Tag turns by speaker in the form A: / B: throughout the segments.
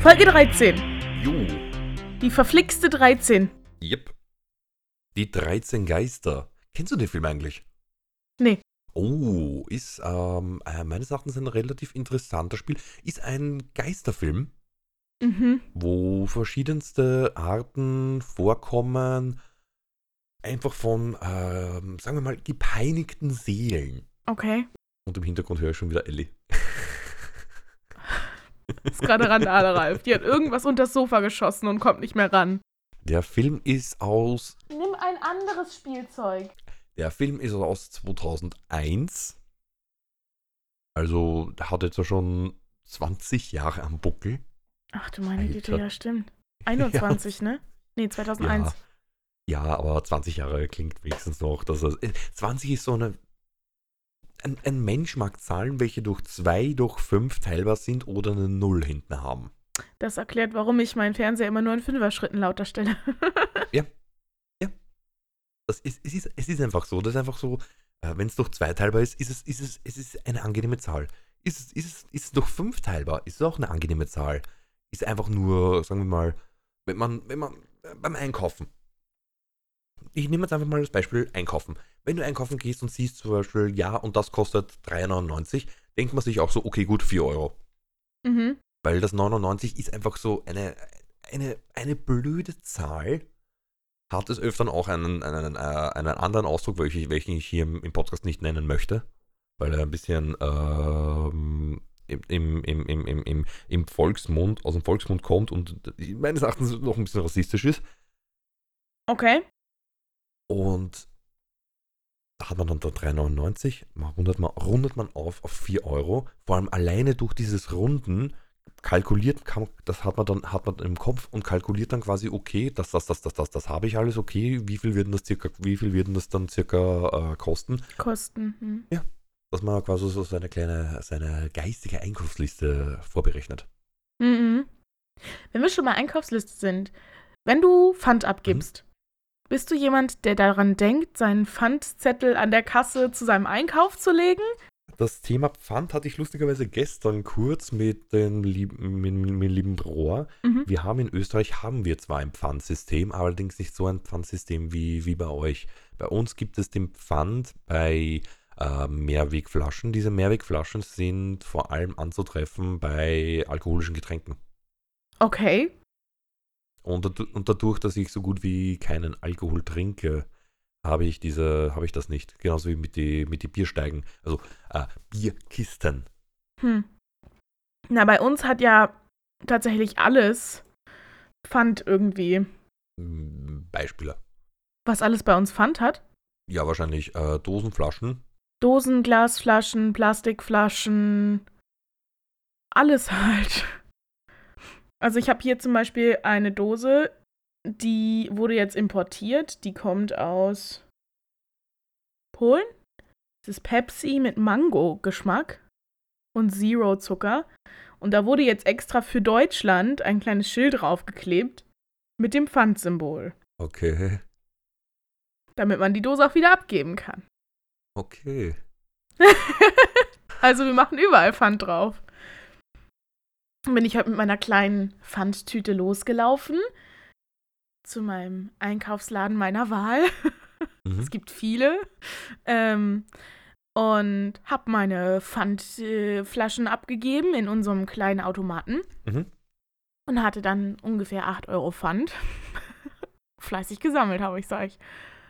A: Folge 13.
B: Jo.
A: Die verflixte 13.
B: Yep. Die 13 Geister. Kennst du den Film eigentlich?
A: Nee.
B: Oh, ist ähm, äh, meines Erachtens ein relativ interessanter Spiel. Ist ein Geisterfilm,
A: Mhm.
B: wo verschiedenste Arten vorkommen, einfach von, ähm, sagen wir mal, gepeinigten Seelen.
A: Okay.
B: Und im Hintergrund höre ich schon wieder Ellie.
A: Ist gerade Randale, Ralf. Die hat irgendwas unter das Sofa geschossen und kommt nicht mehr ran.
B: Der Film ist aus,
A: Nimm ein anderes Spielzeug.
B: der Film ist aus 2001. Also, der hat jetzt ja schon 20 Jahre am Buckel.
A: Ach du meine Güte, ja, stimmt. 21, ne? Nee, 2001.
B: Ja, ja, aber 20 Jahre klingt wenigstens noch. Dass es, äh, 20 ist so eine. Ein, ein Mensch mag Zahlen, welche durch 2, durch 5 teilbar sind oder eine Null hinten haben.
A: Das erklärt, warum ich meinen Fernseher immer nur in Fünfer-Schritten lauter stelle.
B: Das ist, es, ist, es ist einfach so. Das ist einfach so, äh, wenn es durch 2 teilbar ist, ist es, ist, es, es ist eine angenehme Zahl. Ist es, ist, es, ist es durch 5 teilbar, ist es auch eine angenehme Zahl. Ist einfach nur, sagen wir mal, wenn man, wenn man äh, beim Einkaufen. Ich nehme jetzt einfach mal das Beispiel Einkaufen. Wenn du einkaufen gehst und siehst zum Beispiel, ja, und das kostet 3,99, denkt man sich auch so, okay, gut, 4 Euro.
A: mhm.
B: Weil das 99 ist einfach so eine, eine, eine blöde Zahl. Hat es öfter auch einen, einen, äh, einen anderen Ausdruck, welchen ich, welchen ich hier im, Podcast nicht nennen möchte. Weil er ein bisschen ähm, im, im, im, im, im, im Volksmund, aus dem Volksmund kommt und meines Erachtens noch ein bisschen rassistisch ist.
A: Okay.
B: Und da hat man dann da 3,99, man rundet, man, rundet man auf auf 4 Euro. Vor allem alleine durch dieses Runden kalkuliert, kann, das hat man dann hat man im Kopf und kalkuliert dann quasi, okay, das, das, das, das, das, das habe ich alles, okay, wie viel wird das circa, wie viel wird das dann circa äh, kosten?
A: Kosten. Hm.
B: Dass man quasi so seine kleine, seine geistige Einkaufsliste vorberechnet.
A: Mhm. Wenn wir schon mal Einkaufsliste sind, wenn du Pfand abgibst, bist du jemand, der daran denkt, seinen Pfandzettel an der Kasse zu seinem Einkauf zu legen?
B: Das Thema Pfand hatte ich lustigerweise gestern kurz mit dem lieben, mit, mit, mit lieben Rohr.
A: Mhm.
B: Wir haben in Österreich haben wir zwar ein Pfandsystem, allerdings nicht so ein Pfandsystem wie, wie bei euch. Bei uns gibt es den Pfand bei äh, Mehrwegflaschen. Diese Mehrwegflaschen sind vor allem anzutreffen bei alkoholischen Getränken.
A: Okay.
B: Und, und dadurch, dass ich so gut wie keinen Alkohol trinke, habe ich diese, habe ich das nicht. Genauso wie mit die, mit die Biersteigen. Also äh, Bierkisten.
A: Hm. Na, bei uns hat ja tatsächlich alles Pfand irgendwie.
B: Mm, Beispiele.
A: Was alles bei uns Pfand hat?
B: Ja, wahrscheinlich äh, Dosenflaschen.
A: Dosen, Glasflaschen, Plastikflaschen, alles halt. Also ich habe hier zum Beispiel eine Dose, die wurde jetzt importiert. Die kommt aus Polen. Das ist Pepsi mit Mango-Geschmack und Zero-Zucker. Und da wurde jetzt extra für Deutschland ein kleines Schild draufgeklebt mit dem Pfandsymbol,
B: Okay.
A: damit man die Dose auch wieder abgeben kann.
B: Okay.
A: also wir machen überall Pfand drauf. Bin ich heute mit meiner kleinen Pfandtüte losgelaufen zu meinem Einkaufsladen meiner Wahl.
B: Mhm.
A: Es gibt viele. Ähm, und habe meine Pfandflaschen abgegeben in unserem kleinen Automaten
B: Mhm.
A: und hatte dann ungefähr 8 Euro Pfand. Fleißig gesammelt habe ich, sag ich.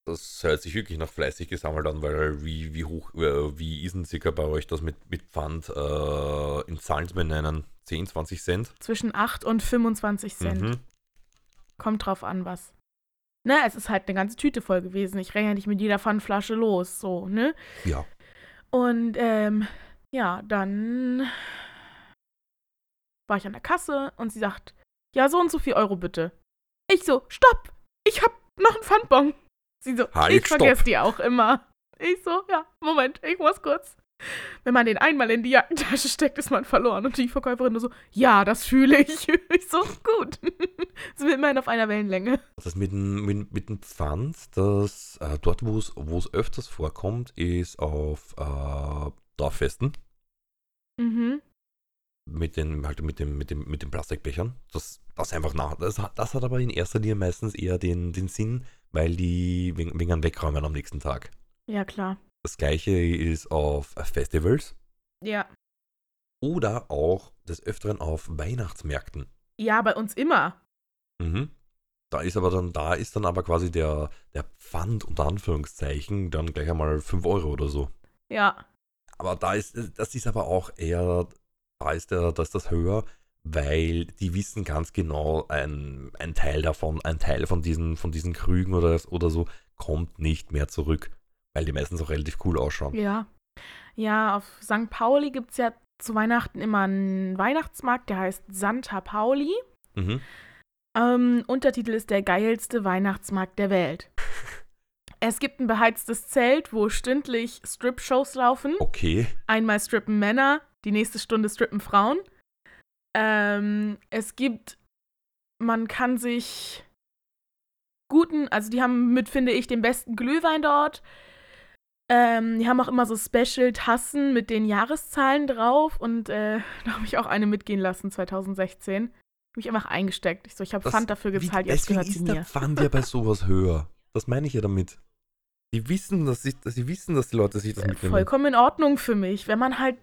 B: Das hört sich wirklich nach fleißig gesammelt an, weil wie, wie hoch, äh, wie ist denn circa bei euch das mit, mit Pfand äh, in Zahlen zu benennen? 10, 20 Cent?
A: Zwischen 8 und 25 Cent.
B: Mhm.
A: Kommt drauf an, was. Ne, es ist halt eine ganze Tüte voll gewesen. Ich renne ja nicht mit jeder Pfandflasche los, so, ne?
B: Ja.
A: Und, ähm, ja, dann war ich an der Kasse und sie sagt, ja, so und so viel Euro bitte. Ich so, stopp! Ich hab noch einen Pfandbon. Sie so,
B: Halt,
A: ich vergesse die auch immer. Ich so, ja, Moment, ich muss kurz. Wenn man den einmal in die Jackentasche steckt, ist man verloren. Und die Verkäuferin nur so, ja, das fühle ich. Ich so, gut. Sind wir immerhin auf einer Wellenlänge.
B: Das mit dem, mit, mit dem Pfand, das äh, dort, wo es öfters vorkommt, ist auf äh, Dorffesten.
A: Mhm.
B: mit den, halt mit dem, mit dem, mit den Plastikbechern. Das, das einfach nach. Das, hat- das hat aber in erster Linie meistens eher den, den Sinn, weil die wegen, wegen Wegräumen am nächsten Tag.
A: Ja, klar.
B: Das gleiche ist auf Festivals
A: Ja.
B: oder auch des Öfteren auf Weihnachtsmärkten.
A: Ja, bei uns immer.
B: Mhm. Da ist aber dann, da ist dann aber quasi der, der Pfand unter Anführungszeichen dann gleich einmal 5 Euro oder so.
A: Ja.
B: Aber da ist, das ist aber auch eher, da ist der, da ist das höher, weil die wissen ganz genau, ein, ein Teil davon, ein Teil von diesen, von diesen Krügen oder, oder so, kommt nicht mehr zurück. Weil die meistens auch relativ cool ausschauen.
A: Ja. Ja, auf St. Pauli gibt es ja zu Weihnachten immer einen Weihnachtsmarkt, der heißt Santa Pauli.
B: Mhm.
A: Ähm, Untertitel ist der geilste Weihnachtsmarkt der Welt. Es gibt ein beheiztes Zelt, wo stündlich Strip-Shows laufen.
B: Okay.
A: Einmal strippen Männer, die nächste Stunde strippen Frauen. Ähm, es gibt, man kann sich guten, also die haben mit, finde ich, den besten Glühwein dort. Ähm, die haben auch immer so Special-Tassen mit den Jahreszahlen drauf und äh, da habe ich auch eine mitgehen lassen, 2016. Habe mich einfach eingesteckt. Ich so, ich habe Pfand dafür
B: Wie-
A: gezahlt, jetzt
B: Deswegen
A: gehört sie
B: ist der
A: mir.
B: Pfand ja bei sowas höher. Das meine ich ja damit. Die wissen, dass sie, dass sie wissen, dass die Leute sich das mitnehmen.
A: Vollkommen in Ordnung für mich. Wenn man halt.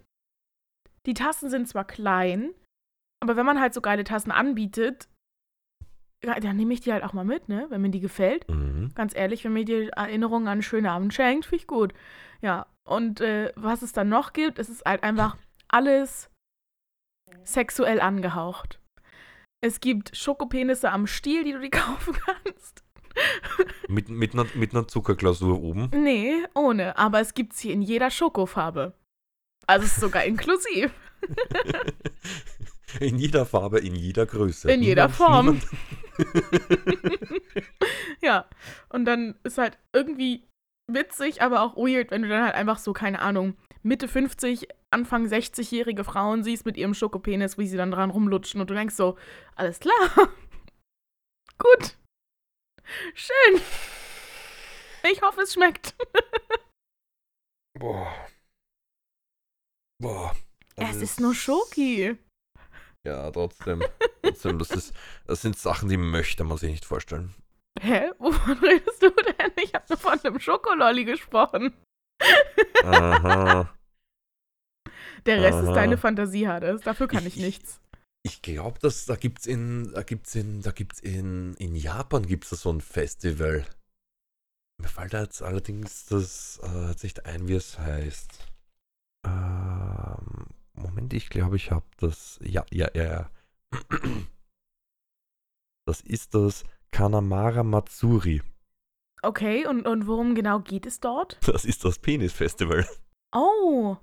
A: Die Tassen sind zwar klein, aber wenn man halt so geile Tassen anbietet, dann nehme ich die halt auch mal mit, ne? Wenn mir die gefällt.
B: Mhm.
A: Ganz ehrlich, wenn mir die Erinnerung an einen schönen Abend schenkt, finde ich gut. Ja. Und äh, was es dann noch gibt, es ist halt einfach alles sexuell angehaucht. Es gibt Schokopenisse am Stiel, die du dir kaufen kannst.
B: Mit, mit, einer, mit einer Zuckerglasur oben.
A: Nee, ohne. Aber es gibt sie in jeder Schokofarbe. Also ist sogar inklusiv.
B: in jeder Farbe, in jeder Größe.
A: In jeder Form. ja. Und dann ist halt irgendwie witzig, aber auch weird, wenn du dann halt einfach so, keine Ahnung, Mitte 50, Anfang 60-jährige Frauen siehst mit ihrem Schokopenis, wie sie dann dran rumlutschen und du denkst so, alles klar. Gut. Schön. Ich hoffe, es schmeckt.
B: Boah. Boah.
A: Es ist nur Schoki.
B: Ja, trotzdem. trotzdem das, ist, das sind Sachen, die möchte man sich nicht vorstellen.
A: Hä? Wovon redest du denn? Ich habe nur von einem Schokololli gesprochen.
B: Aha.
A: Der Rest ist
B: Aha.
A: deine Fantasie, Hades. Dafür kann ich
B: Ich-
A: nichts.
B: Ich glaube, dass da gibt's in, da gibt's in, da gibt's in, in Japan gibt's da so ein Festival. Mir fällt da jetzt allerdings das äh, jetzt nicht ein, wie es heißt. Ähm, Moment, ich glaube, ich habe das. Ja, ja, ja, ja. Das ist das Kanamara Matsuri.
A: Okay, und, und worum genau geht es dort?
B: Das ist das Penis-Festival.
A: Oh,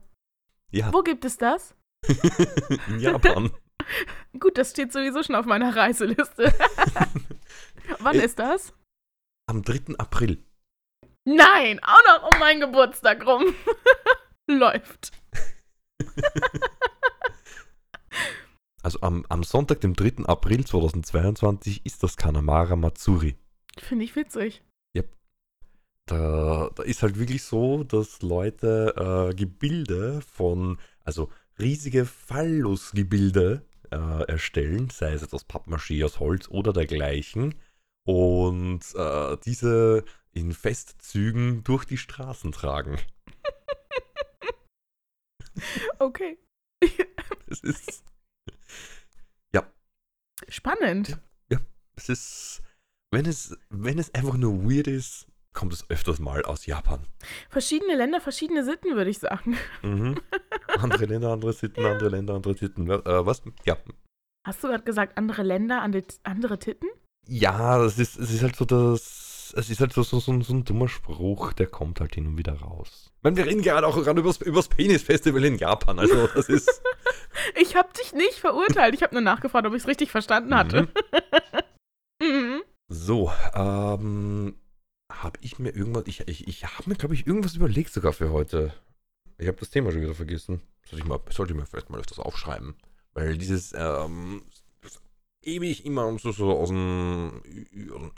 B: Ja,
A: wo gibt es das?
B: in Japan.
A: Gut, das steht sowieso schon auf meiner Reiseliste. Wann
B: Äh,
A: ist das?
B: Am 3. April.
A: Nein, auch noch um meinen Geburtstag rum. Läuft.
B: Also am, am Sonntag, dem 3. April 2022, ist das Kanamara Matsuri.
A: Finde ich witzig.
B: Da, da ist halt wirklich so, dass Leute äh, Gebilde von, also riesige Phallusgebilde äh, erstellen, sei es jetzt aus Pappmaché, aus Holz oder dergleichen, und äh, diese in Festzügen durch die Straßen tragen.
A: Okay.
B: Es ist,
A: Spannend.
B: es ist, wenn es, wenn es einfach nur weird ist, kommt es öfters mal aus Japan.
A: Verschiedene Länder, verschiedene Sitten, würde ich sagen.
B: Mhm. Andere Länder, andere Sitten, andere Länder, andere Sitten. Äh, was? Ja.
A: Hast du gerade gesagt, andere Länder, ande- andere Titten?
B: Ja, das ist, es ist halt so das. Es ist halt so, so, so, so ein dummer Spruch, der kommt halt hin und wieder raus. Meine, wir reden gerade auch gerade übers, übers Penis-Festival in Japan. Also, das ist.
A: Ich habe dich nicht verurteilt. Ich habe nur nachgefragt, ob ich es richtig verstanden hatte. Mhm.
B: So, ähm. Habe ich mir irgendwas. Ich, ich, ich habe mir, glaube ich, irgendwas überlegt sogar für heute. Ich habe das Thema schon wieder vergessen. Sollte ich, mal, sollte ich mir vielleicht mal öfters aufschreiben. Weil dieses, ähm. Ewig immer so, so aus, dem,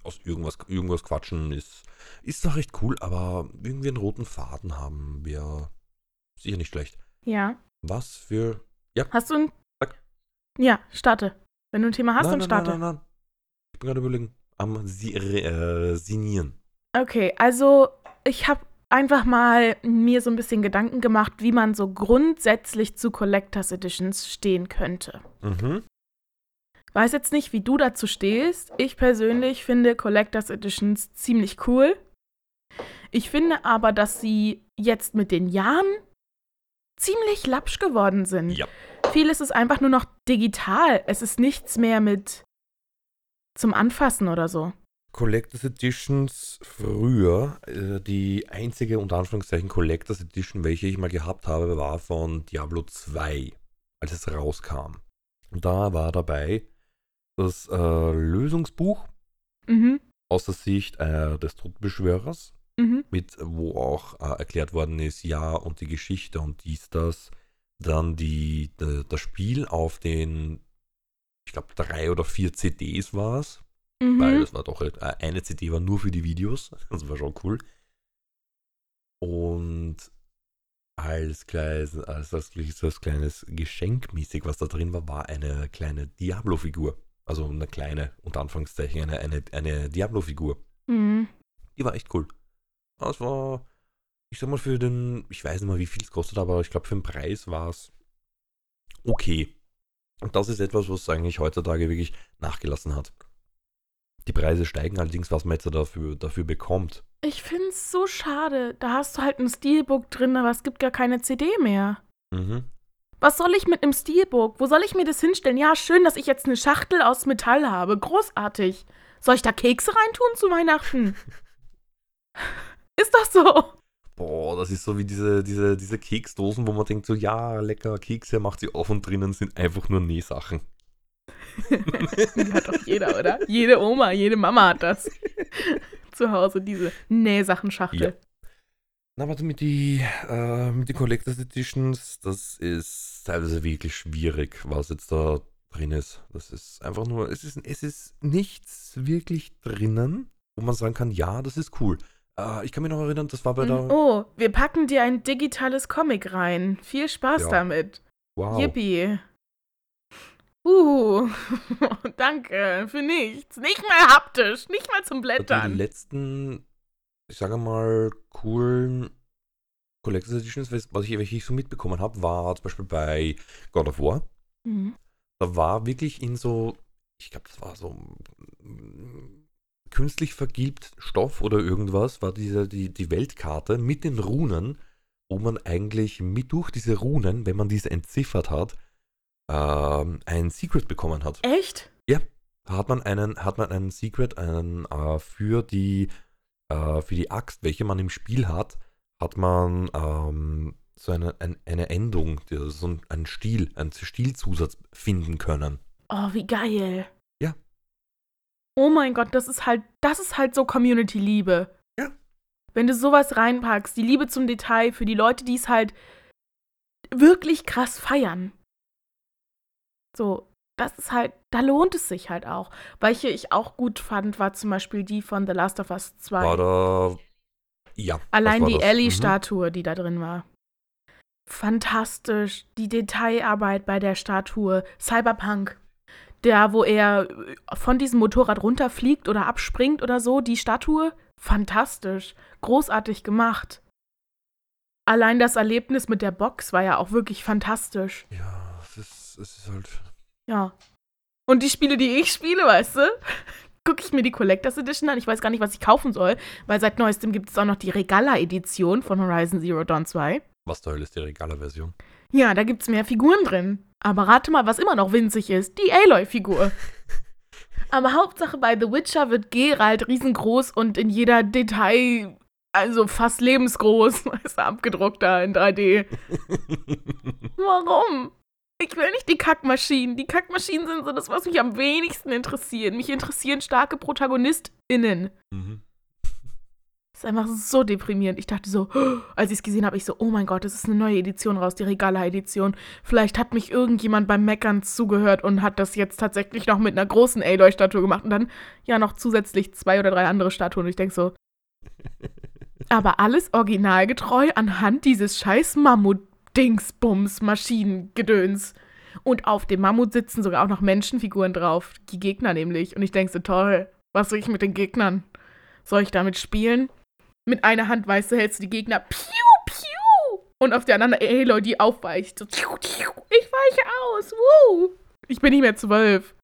B: aus irgendwas, irgendwas quatschen ist, ist doch recht cool, aber irgendwie einen roten Faden haben wir sicher nicht schlecht.
A: Ja.
B: Was für.
A: Hast du ein.
B: Sag.
A: Ja, starte. Wenn du ein Thema hast,
B: nein,
A: dann
B: nein,
A: starte.
B: nein, nein, nein. Ich bin gerade überlegen. Am Si- äh, Sinieren.
A: Okay, also ich habe einfach mal mir so ein bisschen Gedanken gemacht, wie man so grundsätzlich zu Collectors Editions stehen könnte.
B: Mhm.
A: Weiß jetzt nicht, wie du dazu stehst. Ich persönlich finde Collectors Editions ziemlich cool. Ich finde aber, dass sie jetzt mit den Jahren ziemlich lapsch geworden sind.
B: Ja.
A: Vieles ist einfach nur noch digital. Es ist nichts mehr mit zum Anfassen oder so.
B: Collectors Editions früher, äh, die einzige unter Anführungszeichen Collectors Edition, welche ich mal gehabt habe, war von Diablo 2, als es rauskam. Und da war dabei das äh, Lösungsbuch
A: Mhm.
B: aus der Sicht äh, des Todbeschwörers,
A: Mhm.
B: mit wo auch äh, erklärt worden ist, ja, und die Geschichte und dies, das. Dann die, de, das Spiel auf den, ich glaube, drei oder vier CDs war es. Weil
A: Mhm.
B: das war doch äh, eine CD war nur für die Videos. Das war schon cool. Und als kleines, als so das kleines Geschenk mäßig, was da drin war, war eine kleine Diablo-Figur. Also eine kleine, unter Anführungszeichen, eine, eine, eine Diablo-Figur.
A: Mhm.
B: Die war echt cool. Das war, ich sag mal, für den, ich weiß nicht mal, wie viel es kostet, aber ich glaube, für den Preis war es okay. Und das ist etwas, was eigentlich heutzutage wirklich nachgelassen hat. Die Preise steigen allerdings, was man jetzt dafür, dafür bekommt.
A: Ich finde es so schade. Da hast du halt ein Steelbook drin, aber es gibt gar keine CD mehr.
B: Mhm.
A: Was soll ich mit einem Steelbook? Wo soll ich mir das hinstellen? Ja, schön, dass ich jetzt eine Schachtel aus Metall habe. Großartig. Soll ich da Kekse reintun zu Weihnachten? Ist das so?
B: Boah, das ist so wie diese, diese, diese Keksdosen, wo man denkt so, ja, lecker Kekse, macht sie auf und drinnen sind einfach nur Nähsachen.
A: Die hat doch jeder, oder? Jede Oma, jede Mama hat das. Zu Hause, diese Nähsachenschachtel.
B: Na, aber mit die, äh, mit den Collectors Editions, das ist teilweise wirklich schwierig, was jetzt da drin ist. Das ist einfach nur, es ist, es ist nichts wirklich drinnen, wo man sagen kann, ja, das ist cool. Äh, ich kann mich noch erinnern, das war bei der.
A: Oh, wir packen dir ein digitales Comic rein. Viel Spaß
B: Ja.
A: damit.
B: wow.
A: Yippie. Uh, danke, für nichts. Nicht mal haptisch, nicht mal zum
B: Die
A: Blättern.
B: letzten, ich sage mal, coolen Collectors Editions, was ich, welche ich so mitbekommen habe, war zum Beispiel bei God of War.
A: Mhm.
B: Da war wirklich in so, ich glaube, das war so mm, künstlich vergilbt Stoff oder irgendwas, war diese, die, die Weltkarte mit den Runen, wo man eigentlich mit durch diese Runen, wenn man diese entziffert hat, ähm, ein Secret bekommen hat.
A: Echt?
B: Hat man einen, hat man einen Secret einen, äh, für, die, äh, für die Axt, welche man im Spiel hat, hat man ähm, so eine, ein, eine Endung, so ein, ein Stil, einen Stilzusatz finden können.
A: Oh, wie geil.
B: Ja.
A: Oh mein Gott, das ist halt, das ist halt so Community-Liebe.
B: Ja.
A: Wenn du sowas reinpackst, die Liebe zum Detail für die Leute, die es halt wirklich krass feiern. So, das ist halt, da lohnt es sich halt auch. Welche ich auch gut fand, war zum Beispiel die von The Last of Us 2.
B: War da. Ja.
A: Allein
B: war
A: die. Ellie-Statue, die da drin war. Fantastisch. Die Detailarbeit bei der Statue. Cyberpunk. Der, wo er von diesem Motorrad runterfliegt oder abspringt oder so, die Statue. Fantastisch. Großartig gemacht. Allein das Erlebnis mit der Box war ja auch wirklich fantastisch.
B: Mhm. Ja, es ist, es ist halt.
A: Ja. Und die Spiele, die ich spiele, weißt du, gucke ich mir die Collectors Edition an. Ich weiß gar nicht, was ich kaufen soll, weil seit neuestem gibt es auch noch die Regala-Edition von Horizon Zero Dawn 2.
B: Was zur Hölle ist die Regaler-Version?
A: Ja, da gibt es mehr Figuren drin. Aber rate mal, was immer noch winzig ist. Die Aloy-Figur. Aber Hauptsache bei The Witcher wird Geralt riesengroß und in jeder Detail, also fast lebensgroß, ist er abgedruckt da in 3D. Warum? Ich will nicht die Kackmaschinen. Die Kackmaschinen sind so das, was mich am wenigsten interessiert. Mich interessieren starke ProtagonistInnen.
B: mhm.
A: Das ist einfach so deprimierend. Ich dachte so, als ich es gesehen habe, ich so, oh mein Gott, es ist eine neue Edition raus, die Regala-Edition. Vielleicht hat mich irgendjemand beim Meckern zugehört und hat das jetzt tatsächlich noch mit einer großen Aloy-Statue gemacht und dann ja noch zusätzlich zwei oder drei andere Statuen. Und ich denke so, aber alles originalgetreu anhand dieses scheiß Mammut-Dingsbums-Maschinengedöns. Und auf dem Mammut sitzen sogar auch noch Menschenfiguren drauf. Die Gegner nämlich. Und ich denke so, toll, was soll ich mit den Gegnern? Soll ich damit spielen? Mit einer Hand, weißt du, hältst du die Gegner. Piu, piu. Und auf der anderen Aloy, die aufweicht. So, tiu, tiu. Ich weiche aus. Woo. Ich bin nicht mehr zwölf.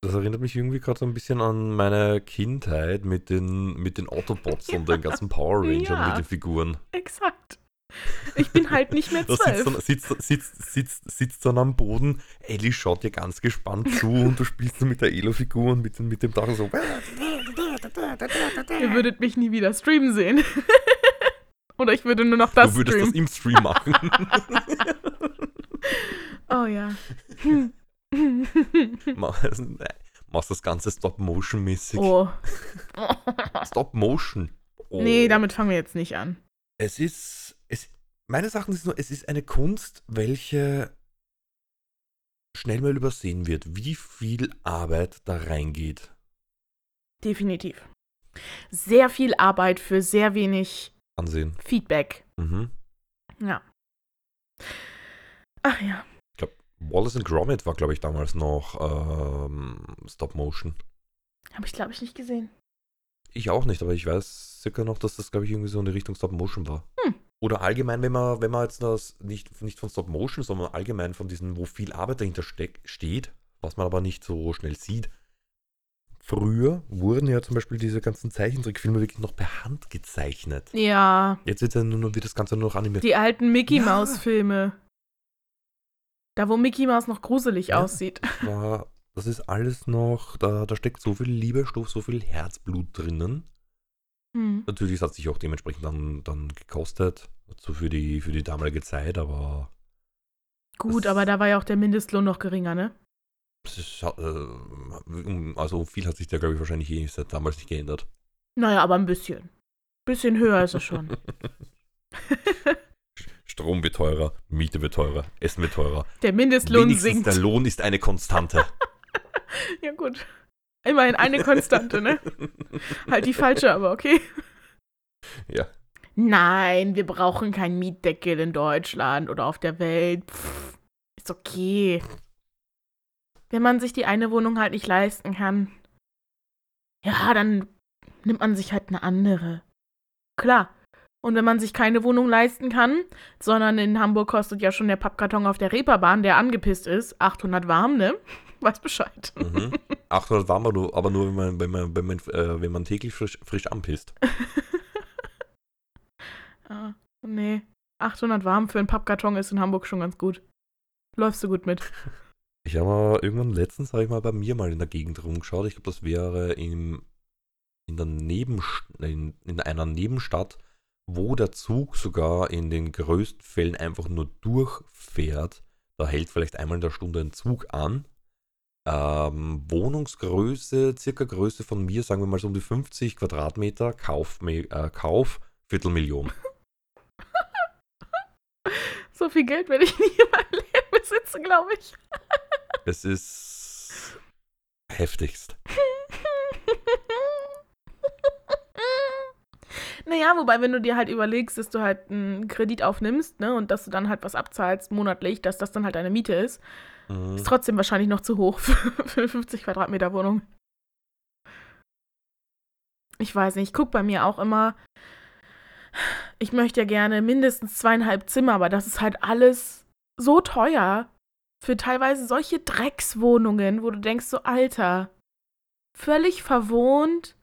B: Das erinnert mich irgendwie gerade so ein bisschen an meine Kindheit mit den, mit den Autobots und den ganzen Power Rangern
A: Ja.
B: mit den Figuren.
A: Exakt. Ich bin halt nicht mehr
B: Da sitzt,
A: zwölf.
B: sitzt, sitzt, sitzt, sitzt dann am Boden, Ellie schaut dir ganz gespannt zu und du spielst dann mit der Elo-Figur und mit, dem- mit dem Dach so.
A: Ihr würdet mich nie wieder streamen sehen. Oder ich würde nur noch das
B: du würdest das
A: streamen.
B: im Stream machen.
A: Oh ja.
B: Mach- Machst das Ganze Stop-Motion-mäßig.
A: oh.
B: Stop-Motion. Oh.
A: Nee, damit fangen wir jetzt nicht an.
B: Es ist, es, meines Erachtens ist nur, es ist eine Kunst, welche schnell mal übersehen wird, wie viel Arbeit da reingeht.
A: Definitiv. Sehr viel Arbeit für sehr wenig
B: Ansehen.
A: Feedback.
B: Mhm.
A: Ja. Ach ja.
B: Wallace and Gromit war, glaube ich, damals noch ähm, Stop-Motion.
A: Habe ich, glaube ich, nicht gesehen.
B: Ich auch nicht, aber ich weiß circa noch, dass das, glaube ich, irgendwie so in die Richtung Stop-Motion war.
A: Hm.
B: Oder allgemein, wenn man, wenn man jetzt das nicht, nicht von Stop-Motion, sondern allgemein von diesen, wo viel Arbeit dahinter steck, steht, was man aber nicht so schnell sieht. Früher wurden ja zum Beispiel diese ganzen Zeichentrickfilme wirklich noch per Hand gezeichnet.
A: Ja.
B: Jetzt wird, ja nur, noch- wird das Ganze nur noch animiert.
A: Die alten Mickey
B: Ja.
A: Maus Filme. Da, wo Mickey Maus noch gruselig
B: Ja.
A: aussieht.
B: war, das ist alles noch, da, da steckt so viel Liebestoff, so viel Herzblut drinnen.
A: Hm.
B: Natürlich hat es sich auch dementsprechend dann, dann gekostet, so für die, für die damalige Zeit, aber
A: Gut, aber da war ja auch der Mindestlohn noch geringer, ne?
B: ist, äh, also viel hat sich da, glaube ich, wahrscheinlich eh seit damals nicht geändert.
A: Naja, aber ein bisschen. Bisschen höher ist es schon.
B: Strom wird teurer, Miete wird teurer, Essen wird teurer.
A: Der Mindestlohn
B: Wenigstens
A: sinkt.
B: der Lohn ist eine Konstante.
A: Ja, gut. Immerhin eine Konstante, ne? Halt die falsche, aber okay.
B: ja.
A: Nein, wir brauchen keinen Mietdeckel in Deutschland oder auf der Welt. Pff, ist okay. Wenn man sich die eine Wohnung halt nicht leisten kann, ja, dann nimmt man sich halt eine andere. Klar. Und wenn man sich keine Wohnung leisten kann, sondern in Hamburg kostet ja schon der Pappkarton auf der Reeperbahn, der angepisst ist, 800 warm, ne? Weiß Bescheid.
B: Mhm. 800 warm, aber nur, aber nur wenn, man, wenn, man, wenn, man, äh, wenn man täglich frisch, frisch anpisst.
A: Ah, nee. 800 warm für einen Pappkarton ist in Hamburg schon ganz gut. Läufst du gut mit.
B: Ich habe mal irgendwann letztens habe ich mal bei mir mal in der Gegend rumgeschaut. Ich glaube, das wäre im, in, der Nebenst in, in einer Nebenstadt, wo der Zug sogar in den größten Fällen einfach nur durchfährt. Da hält vielleicht einmal in der Stunde ein Zug an. Ähm, Wohnungsgröße, circa Größe von mir, sagen wir mal so um die 50 Quadratmeter, Kauf, äh, Kauf Viertelmillion.
A: So viel Geld werde ich nie in meinem Leben besitzen, glaube ich.
B: Es ist heftigst.
A: Naja, wobei, wenn du dir halt überlegst, dass du halt einen Kredit aufnimmst, ne, und dass du dann halt was abzahlst monatlich, dass das dann halt deine Miete ist,
B: Mhm.
A: ist trotzdem wahrscheinlich noch zu hoch für, für eine 50 Quadratmeter Wohnung. Ich weiß nicht, ich gucke bei mir auch immer, ich möchte ja gerne mindestens zweieinhalb Zimmer, aber das ist halt alles so teuer für teilweise solche Dreckswohnungen, wo du denkst so, Alter, völlig verwohnt.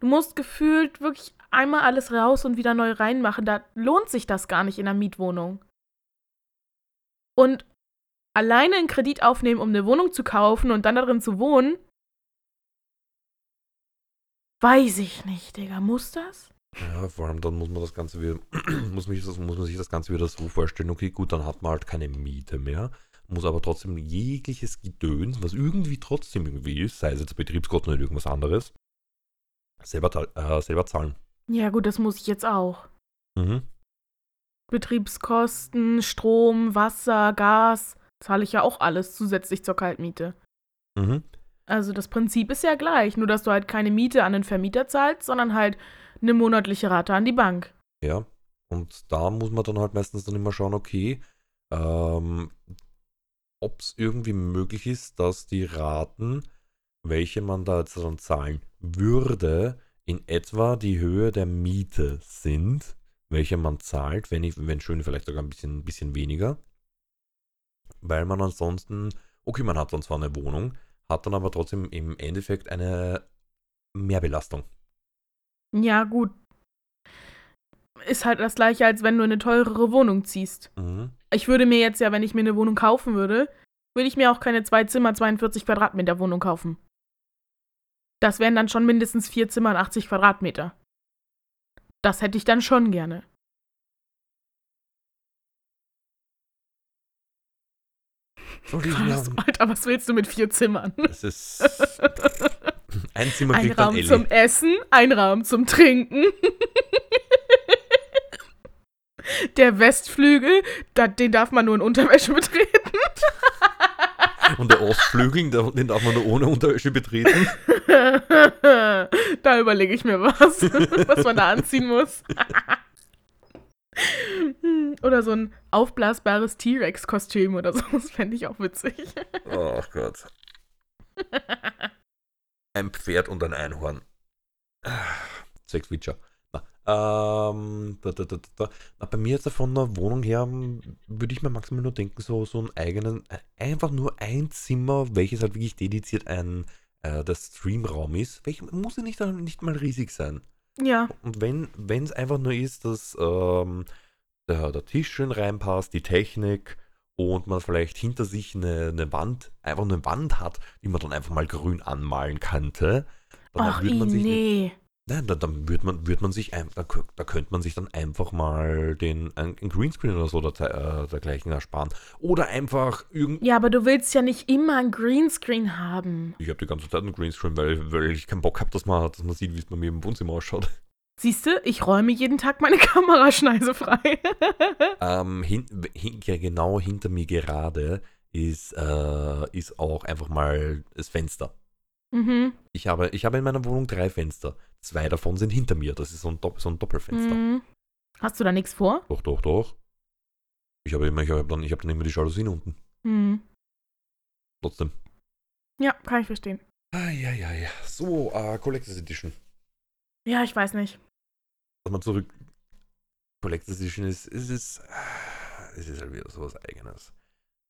A: Du musst gefühlt wirklich einmal alles raus und wieder neu reinmachen. Da lohnt sich das gar nicht in einer Mietwohnung. Und alleine einen Kredit aufnehmen, um eine Wohnung zu kaufen und dann darin zu wohnen, weiß ich nicht, Digga. Muss das?
B: Ja, vor allem dann muss man das Ganze wieder, muss, mich das, muss man sich das Ganze wieder so vorstellen, okay, gut, dann hat man halt keine Miete mehr, muss aber trotzdem jegliches Gedöns, was irgendwie trotzdem irgendwie ist, sei es jetzt Betriebskosten oder irgendwas anderes, selber, äh, selber zahlen.
A: Ja, gut, das muss ich jetzt auch.
B: Mhm.
A: Betriebskosten, Strom, Wasser, Gas, zahle ich ja auch alles zusätzlich zur Kaltmiete.
B: Mhm.
A: Also das Prinzip ist ja gleich, nur dass du halt keine Miete an den Vermieter zahlst, sondern halt eine monatliche Rate an die Bank.
B: Ja, und da muss man dann halt meistens dann immer schauen, okay, ähm, ob es irgendwie möglich ist, dass die Raten, welche man da jetzt dann zahlen würde, in etwa die Höhe der Miete sind, welche man zahlt, wenn, ich, wenn schön vielleicht sogar ein bisschen, bisschen weniger. Weil man ansonsten, okay, man hat dann zwar eine Wohnung, hat dann aber trotzdem im Endeffekt eine Mehrbelastung.
A: Ja, gut. Ist halt das gleiche, als wenn du eine teurere Wohnung ziehst.
B: Mhm.
A: Ich würde mir jetzt ja, wenn ich mir eine Wohnung kaufen würde, würde ich mir auch keine zwei Zimmer, 42 Quadratmeter Wohnung kaufen. Das wären dann schon mindestens vier Zimmer und 80 Quadratmeter. Das hätte ich dann schon gerne.
B: Haben,
A: Alter, was willst du mit vier Zimmern?
B: das ist ein Zimmer
A: Ein
B: kriegt
A: Raum zum Essen, ein Raum zum Trinken. Der Westflügel, den darf man nur in Unterwäsche betreten.
B: Und der Ostflügel, den darf man nur ohne Unterwäsche betreten.
A: da überlege ich mir was, was man da anziehen muss. oder so ein aufblasbares T-Rex-Kostüm oder so. Das fände ich auch witzig.
B: Oh Gott. Ein Pferd und ein Einhorn. Sechs Witcher. Ähm, da, da, da, bei mir jetzt von der Wohnung her m, würde ich mir maximal nur denken, so, so einen eigenen, äh, einfach nur ein Zimmer, welches halt wirklich dediziert ein äh, der Streamraum ist. Welch, muss ja nicht, nicht mal riesig sein.
A: Ja,
B: Und wenn es einfach nur ist, dass ähm, der, der Tisch schön reinpasst, die Technik und man vielleicht hinter sich eine, eine Wand, einfach eine Wand hat, die man dann einfach mal grün anmalen könnte, dann
A: ach
B: würde man sich nicht,
A: nee.
B: Nein, dann, dann würde man, würde man sich, ein- da, da könnte man sich dann einfach mal den ein, ein Greenscreen oder so der, äh, dergleichen ersparen. Oder einfach irgend,
A: Ja, aber du willst ja nicht immer ein Greenscreen haben.
B: ich habe die ganze Zeit einen Greenscreen, weil, weil ich keinen Bock habe, dass man, dass man sieht, wie es bei mir im Wohnzimmer ausschaut.
A: Siehst du, ich räume jeden Tag meine Kameraschneise frei.
B: Ähm, hin, hin, ja, genau hinter mir gerade ist, äh, ist auch einfach mal das Fenster.
A: mhm.
B: Ich habe, ich habe in meiner Wohnung drei Fenster. Zwei davon sind hinter mir. Das ist so ein, Dopp so ein Doppelfenster.
A: Mhm. Hast du da nichts vor?
B: Doch, doch, doch. Ich habe immer, ich habe dann, ich habe dann immer die Jalousien unten.
A: Mhm.
B: Trotzdem.
A: Ja, kann ich verstehen.
B: Eieiei. So, äh, Collectors Edition.
A: Ja, ich weiß nicht.
B: Lass mal zurück. Collectors Edition ist, ist es, es ist halt wieder sowas Eigenes.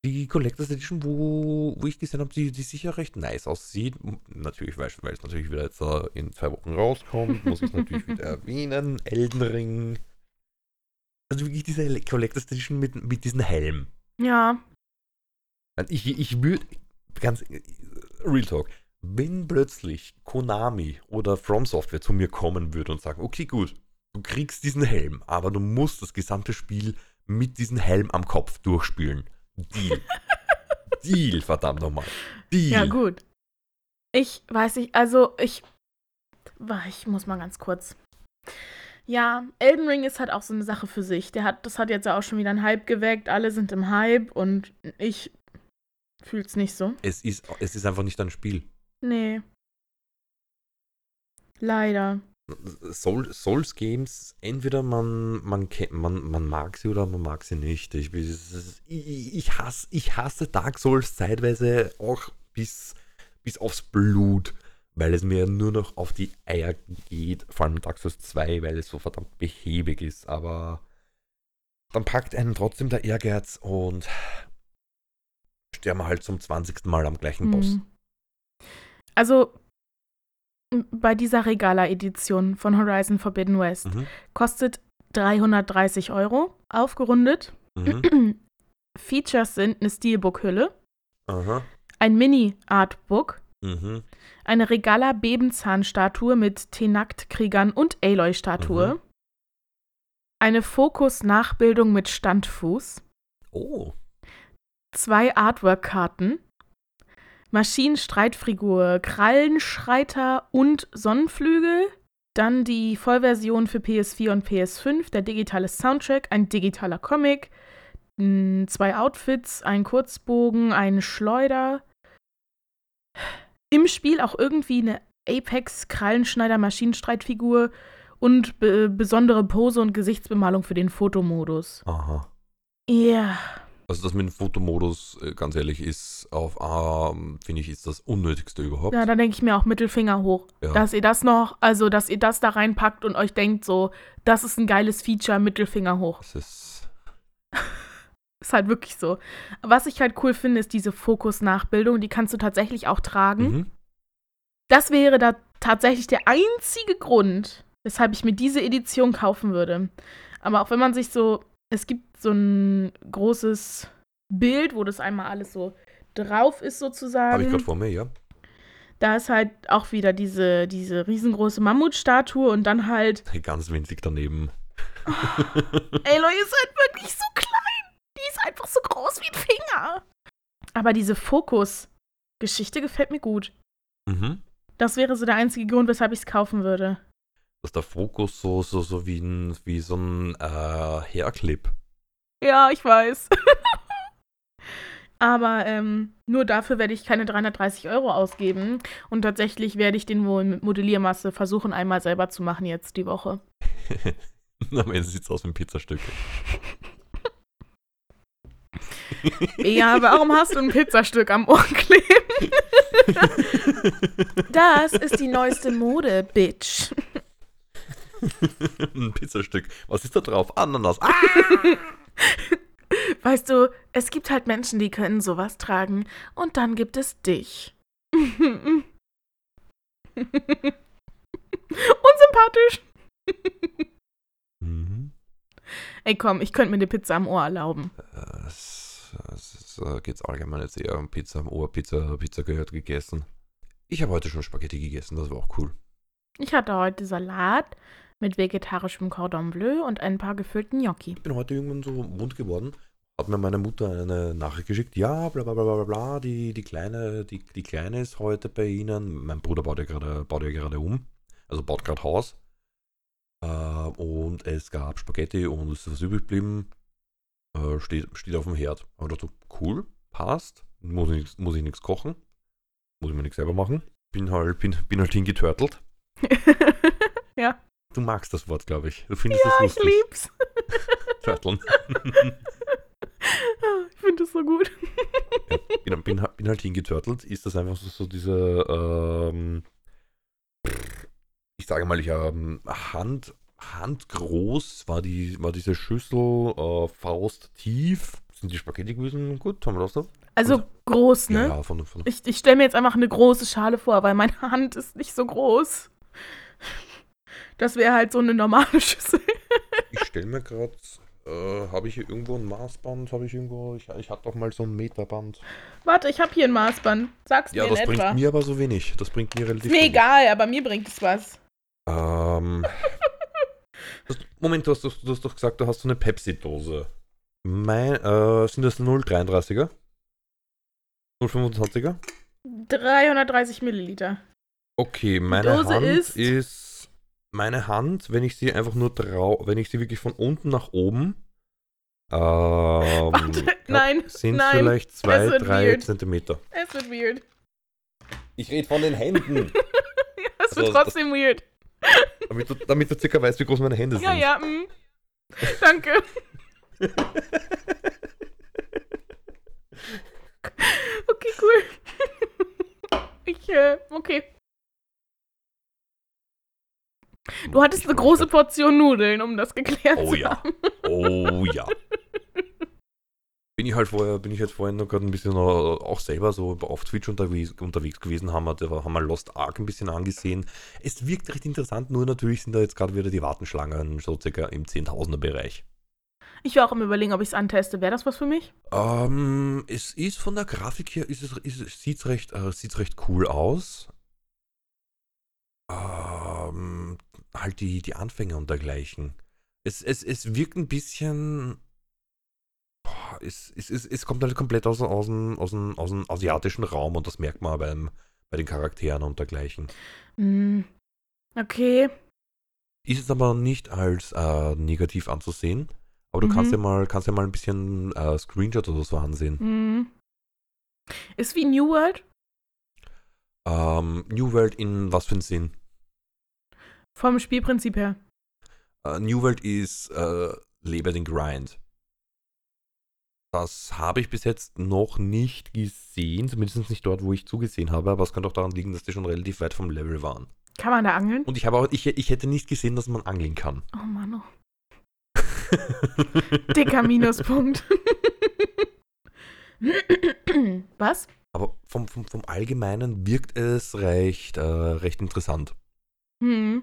B: Die Collectors Edition, wo, wo ich gesehen habe, die, die sicher recht nice aussieht. Natürlich, weil, weil es natürlich wieder jetzt äh, in zwei Wochen rauskommt, muss ich es natürlich wieder erwähnen. Elden Ring. Also wirklich diese Le- Collectors Edition mit, mit diesem Helm.
A: Ja.
B: Ich, ich würde, ganz, Real Talk, wenn plötzlich Konami oder From Software zu mir kommen würde und sagen, okay, gut, du kriegst diesen Helm, aber du musst das gesamte Spiel mit diesem Helm am Kopf durchspielen. Deal. Deal, verdammt nochmal. Deal.
A: Ja, gut. Ich weiß nicht, also ich. Ich muss mal ganz kurz. Ja, Elden Ring ist halt auch so eine Sache für sich. Der hat, das hat jetzt ja auch schon wieder einen Hype geweckt. Alle sind im Hype und ich fühl's nicht so.
B: Es, ist, es ist einfach nicht ein Spiel.
A: Nee. Leider.
B: Soul, Souls Games, entweder man, man, man, man mag sie oder man mag sie nicht. Ich, ich, ich, hasse, ich hasse Dark Souls zeitweise auch bis, bis aufs Blut, weil es mir nur noch auf die Eier geht. Vor allem Dark Souls 2, weil es so verdammt behäbig ist. Aber dann packt einen trotzdem der Ehrgeiz und sterben halt zum 20. Mal am gleichen Boss.
A: Mhm. Also, m- bei dieser Regala-Edition von Horizon Forbidden West
B: Mhm.
A: kostet 330 Euro, aufgerundet.
B: Mhm.
A: Features sind eine Steelbook-Hülle, ein Mini-Artbook,
B: Mhm.
A: eine Regala-Bebenzahnstatue mit Tenakt-Kriegern und Aloy-Statue,
B: Mhm.
A: eine Fokus-Nachbildung mit Standfuß,
B: Oh.
A: zwei Artwork-Karten, Maschinenstreitfigur, Krallenschreiter und Sonnenflügel, dann die Vollversion für PS4 und PS5, der digitale Soundtrack, ein digitaler Comic, zwei Outfits, ein Kurzbogen, eine Schleuder. Im Spiel auch irgendwie eine Apex Krallenschneider Maschinenstreitfigur und be besondere Pose und Gesichtsbemalung für den Fotomodus.
B: Aha.
A: Ja.
B: Also das mit dem Fotomodus, äh, ganz ehrlich, ist auf ähm, finde ich, ist das Unnötigste überhaupt.
A: Ja, da denke ich mir auch Mittelfinger hoch.
B: Ja.
A: Dass ihr das noch, also dass ihr das da reinpackt und euch denkt so, das ist ein geiles Feature, Mittelfinger hoch.
B: Das ist.
A: Ist halt wirklich so. Was ich halt cool finde, ist diese Fokus-Nachbildung. Die kannst du tatsächlich auch tragen.
B: Mhm.
A: Das wäre da tatsächlich der einzige Grund, weshalb ich mir diese Edition kaufen würde. Aber auch wenn man sich so, es gibt so ein großes Bild, wo das einmal alles so drauf ist
B: Habe ich
A: sozusagen.
B: gerade vor mir, ja.
A: Da ist halt auch wieder diese, diese riesengroße Mammutstatue und dann halt,
B: Ganz winzig daneben.
A: Aloy ist halt wirklich so klein. Die ist einfach so groß wie ein Finger. Aber diese Fokus-Geschichte gefällt mir gut.
B: Mhm.
A: Das wäre so der einzige Grund, weshalb ich es kaufen würde.
B: Dass der Fokus so, so, so wie, ein, wie so ein äh, Hairclip.
A: Ja, ich weiß. Aber ähm, nur dafür werde ich keine 330 Euro ausgeben. Und tatsächlich werde ich den wohl mit Modelliermasse versuchen, einmal selber zu machen jetzt die Woche.
B: Am Ende sieht es aus wie ein Pizzastück.
A: Ja, warum hast du ein Pizzastück am Ohr kleben? Das ist die neueste Mode, Bitch.
B: ein Pizzastück. Was ist da drauf? Ananas. Ah!
A: Weißt du, es gibt halt Menschen, die können sowas tragen. Und dann gibt es dich. Unsympathisch.
B: Mhm.
A: Ey, komm, ich könnte mir eine Pizza am Ohr erlauben.
B: Äh, Es, es äh, geht allgemein jetzt eher um Pizza am Ohr. Pizza, Pizza gehört gegessen. Ich habe heute schon Spaghetti gegessen, das war auch cool.
A: Ich hatte heute Salat mit vegetarischem Cordon Bleu und ein paar gefüllten Gnocchi.
B: Ich bin heute irgendwann so wund geworden. Hat mir meine Mutter eine Nachricht geschickt. Ja, bla bla bla bla bla. Die, die, Kleine, die, die Kleine ist heute bei Ihnen. Mein Bruder baut ja gerade, baut ja gerade um. Also baut gerade Haus. Äh, und es gab Spaghetti und es ist was übrig geblieben. Äh, steht, steht auf dem Herd. Aber dachte, so, cool, passt. Muss ich, muss ich nichts kochen. Muss ich mir nichts selber machen. Bin halt, bin, bin halt hingetörtelt.
A: ja,
B: Du magst das Wort, glaube ich. Du findest das
A: ich
B: lustig.
A: lieb's.
B: Turteln.
A: Ich finde das so gut.
B: bin, bin, bin halt hingetörtelt, ist das einfach so, so diese, ähm, ich sage mal, ich ähm, Hand, handgroß war, die, war diese Schüssel, äh, Faust tief. Sind die Spaghetti gewesen? Gut, haben wir das da?
A: Also groß, ne?
B: Ja, ja, von, von,
A: Ich, ich stelle mir jetzt einfach eine große Schale vor, weil meine Hand ist nicht so groß. Das wäre halt so eine normale Schüssel.
B: ich stelle mir gerade, äh, habe ich hier irgendwo ein Maßband? Habe ich irgendwo, ich, ich hatte doch mal so ein Meterband.
A: Warte, ich habe hier ein Maßband. Sag's
B: Ja,
A: mir
B: das
A: in
B: bringt
A: etwa.
B: mir aber so wenig. Das bringt mir relativ
A: mir
B: wenig.
A: egal, aber mir bringt es was.
B: Ähm. das, Moment, du hast, doch- du hast doch gesagt, du hast so eine Pepsi-Dose. Mein, äh, sind das 0,33er? 0,25er?
A: 330 Milliliter.
B: Okay, meine
A: Dose
B: Hand
A: ist-
B: ist... Meine Hand, wenn ich sie einfach nur drauf, wenn ich sie wirklich von unten nach oben, ähm,
A: Warte, nein,
B: sind
A: nein,
B: vielleicht
A: es
B: 2,
A: wird
B: 3
A: weird.
B: Zentimeter.
A: Es wird weird.
B: Ich rede von den Händen,
A: Ja, es
B: Also,
A: wird
B: das-
A: trotzdem weird.
B: damit du, damit du circa weißt, wie groß meine Hände
A: Ja,
B: sind.
A: ja, mm. Danke. Okay, cool. Ich, äh, okay. Du hattest eine große Portion Nudeln, um das geklärt
B: Oh
A: zu
B: ja.
A: haben.
B: Oh ja. Bin ich halt vorher, bin ich jetzt vorhin noch gerade ein bisschen äh, auch selber so auf Twitch unterwegs, unterwegs gewesen, haben wir, haben wir Lost Ark ein bisschen angesehen. Es wirkt recht interessant, nur natürlich sind da jetzt gerade wieder die Wartenschlangen so circa im Zehntausender Bereich.
A: Ich war auch am überlegen, ob ich es anteste. Wäre das was für mich?
B: Ähm, es ist von der Grafik her, ist es, ist, sieht's recht, äh, sieht's recht cool aus. Ähm, halt die, die Anfänge und dergleichen. Es, es, es wirkt ein bisschen. Boah, es, es, es, es kommt halt komplett aus, aus, dem, aus, dem, aus dem asiatischen Raum und das merkt man beim, bei den Charakteren und dergleichen.
A: Hm. Okay.
B: Ist es aber nicht als äh, negativ anzusehen. Aber du
A: Mhm.
B: kannst ja mal, kannst ja mal ein bisschen äh, Screenshot oder so ansehen.
A: Hm. Ist wie New World
B: Ähm, New World in was für einen Sinn?
A: Vom Spielprinzip her.
B: Äh, New World ist äh, Lebe den Grind. Das habe ich bis jetzt noch nicht gesehen, zumindest nicht dort, wo ich zugesehen habe, aber es könnte auch daran liegen, dass die schon relativ weit vom Level waren.
A: Kann man da angeln?
B: Und ich habe auch, ich, ich hätte nicht gesehen, dass man angeln kann.
A: Oh Mann. Oh. Dicker Minuspunkt. Was?
B: Aber vom, vom, vom Allgemeinen wirkt es recht, äh, recht interessant.
A: Hm.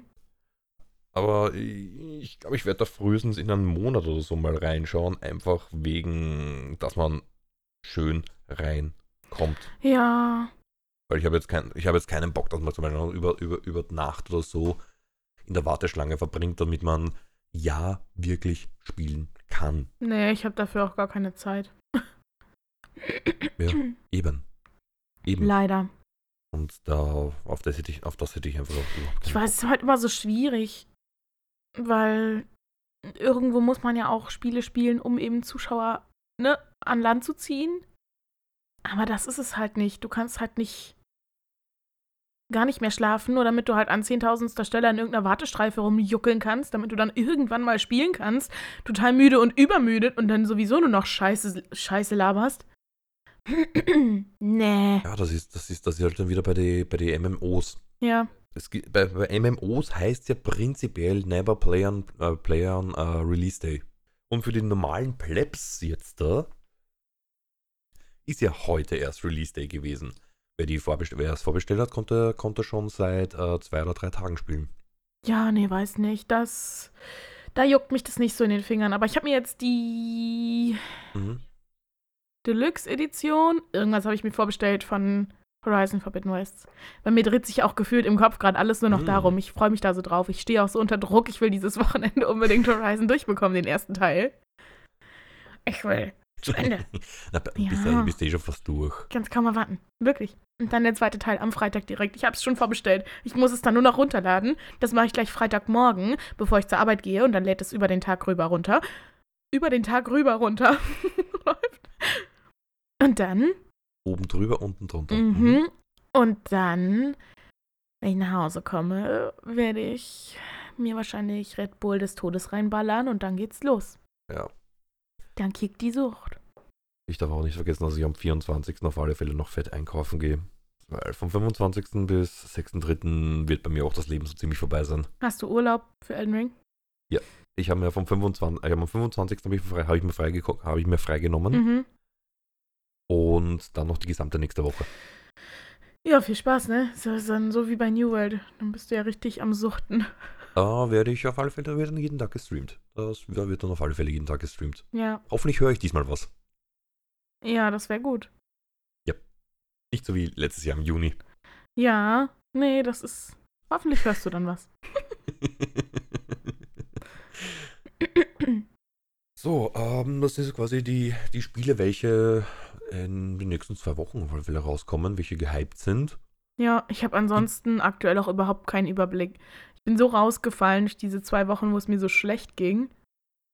B: Aber ich glaube, ich werde da frühestens in einen Monat oder so mal reinschauen, einfach wegen, dass man schön reinkommt.
A: Ja.
B: Weil ich habe jetzt, kein, ich hab jetzt keinen Bock, dass man zum Beispiel über, über, über Nacht oder so in der Warteschlange verbringt, damit man ja wirklich spielen kann.
A: Nee, ich habe dafür auch gar keine Zeit.
B: Ja, eben. Eben.
A: Leider.
B: Und da, auf das hätte ich, auf das hätte ich einfach überhaupt
A: Ich weiß, es ist halt immer so schwierig, weil irgendwo muss man ja auch Spiele spielen, um eben Zuschauer ne, an Land zu ziehen. Aber das ist es halt nicht. Du kannst halt nicht gar nicht mehr schlafen, nur damit du halt an zehntausendster Stelle an irgendeiner Wartestreife rumjuckeln kannst, damit du dann irgendwann mal spielen kannst, total müde und übermüdet und dann sowieso nur noch Scheiße, Scheiße laberst. nee.
B: Ja, das ist, das ist, das ist halt dann wieder bei den bei die MMOs.
A: Ja.
B: Es, gibt- bei, bei MMOs heißt ja prinzipiell Never Play on, äh, play on äh, Release Day. Und für die normalen Plebs jetzt da ist ja heute erst Release Day gewesen. Wer, die vorbest wer es vorbestellt hat, konnte, konnte schon seit äh, zwei oder drei Tagen spielen.
A: Ja, nee, weiß nicht. Das. Da juckt mich das nicht so in den Fingern. Aber ich habe mir jetzt die
B: Mhm.
A: Deluxe-Edition. Irgendwas habe ich mir vorbestellt von Horizon Forbidden West. Bei mir dreht sich auch gefühlt im Kopf gerade alles nur noch
B: Mm.
A: darum. Ich freue mich da so drauf. Ich stehe auch so unter Druck. Ich will dieses Wochenende unbedingt Horizon durchbekommen, den ersten Teil. Ich will. Zu Ende.
B: Na,
A: Ja.
B: bist, du, bist du eh schon fast durch.
A: Es kaum erwarten. Wirklich. Und dann der zweite Teil am Freitag direkt. Ich habe es schon vorbestellt. Ich muss es dann nur noch runterladen. Das mache ich gleich Freitagmorgen, bevor ich zur Arbeit gehe. Und dann lädt es über den Tag rüber runter. Über den Tag rüber runter. Läuft. Und dann
B: Oben drüber, unten drunter.
A: Mhm. Und dann, wenn ich nach Hause komme, werde ich mir wahrscheinlich Red Bull des Todes reinballern und dann geht's los.
B: Ja.
A: Dann kickt die Sucht.
B: Ich darf auch nicht vergessen, dass ich am 24. auf alle Fälle noch fett einkaufen gehe. Weil vom 25. bis 6.3. wird bei mir auch das Leben so ziemlich vorbei sein.
A: Hast du Urlaub für Elden Ring?
B: Ich habe mir vom 25. Äh, am 25. habe ich, frei, hab ich, mir freigeko- hab ich mir freigenommen
A: Mhm.
B: Und dann noch die gesamte nächste Woche.
A: Ja, viel Spaß, ne? Ist ja dann so wie bei New World. Dann bist du ja richtig am Suchten.
B: Da werde ich auf alle Fälle da wird dann jeden Tag gestreamt. Das da wird dann auf alle Fälle jeden Tag gestreamt.
A: Ja,
B: Hoffentlich höre ich diesmal was.
A: ja, das wäre gut.
B: Nicht so wie letztes Jahr im Juni.
A: Ja, nee, das ist. Hoffentlich hörst du dann was.
B: so, ähm, das sind so quasi die, die Spiele, welche in den nächsten zwei Wochen Fälle rauskommen, welche gehypt sind.
A: Ja, ich habe ansonsten aktuell auch überhaupt keinen Überblick. Ich bin so rausgefallen durch diese zwei Wochen, wo es mir so schlecht ging.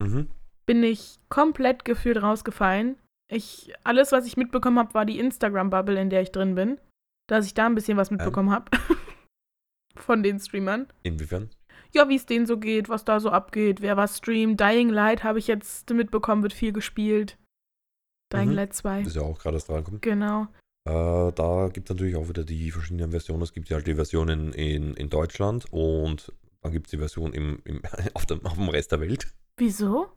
B: Mhm.
A: bin ich komplett gefühlt rausgefallen. Ich, alles, was ich mitbekommen habe, war die Instagram-Bubble, in der ich drin bin. Dass ich da ein bisschen was mitbekommen habe. Von den Streamern.
B: Inwiefern?
A: Ja, wie es denen so geht, was da so abgeht, wer was streamt. Dying Light habe ich jetzt mitbekommen, wird viel gespielt. Dying
B: Mhm.
A: Light 2.
B: Das ist ja auch gerade das drankommt.
A: Genau.
B: Äh, da gibt es natürlich auch wieder die verschiedenen Versionen. Es gibt ja halt die Version in, in, Deutschland und dann gibt es die Version im, im, auf, dem, auf dem Rest der Welt.
A: Wieso?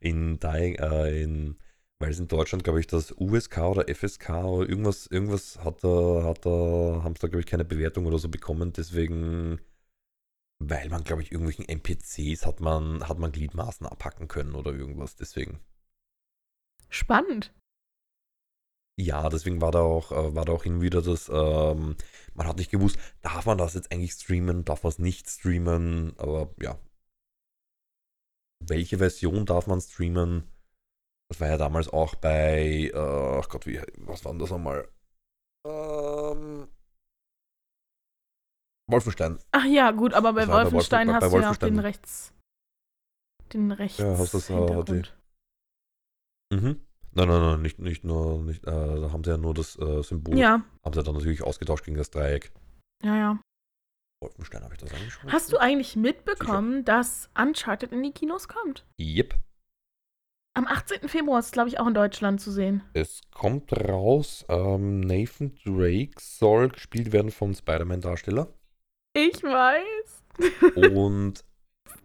B: In Dying, äh, in, weil es in Deutschland, glaube ich, das USK oder FSK oder irgendwas, irgendwas hat da, hat da, haben sie da, glaube ich, keine Bewertung oder so bekommen. Deswegen, weil man, glaube ich, irgendwelchen NPCs hat man, hat man Gliedmaßen abhacken können oder irgendwas. Deswegen.
A: Spannend.
B: Ja, deswegen war da auch, äh, war da auch hin wieder das, ähm, man hat nicht gewusst, darf man das jetzt eigentlich streamen, darf man es nicht streamen, aber ja. Welche Version darf man streamen? Das war ja damals auch bei, äh, ach Gott, wie, was war denn das nochmal? Ähm, Wolfenstein.
A: Ach ja, gut, aber bei
B: war bei
A: Wolfenstein
B: Wolfen- bei
A: hast du ja auch
B: Wolfenstein.
A: den Rechts. Den Rechts.
B: Ja, hast das, äh,
A: Hintergrund.
B: Mhm. Nein, nein, nein, nicht, nicht nur, nicht, äh, da haben sie ja nur das äh, Symbol,
A: Ja,
B: haben sie dann natürlich ausgetauscht gegen das Dreieck.
A: ja, ja.
B: Wolfenstein habe ich das schon
A: Hast du eigentlich mitbekommen, dass Uncharted in die Kinos kommt?
B: Yep.
A: Am 18. Februar ist es, glaube ich, auch in Deutschland zu sehen.
B: Es kommt raus, ähm, Nathan Drake soll gespielt werden vom Spider-Man-Darsteller.
A: Ich weiß.
B: Und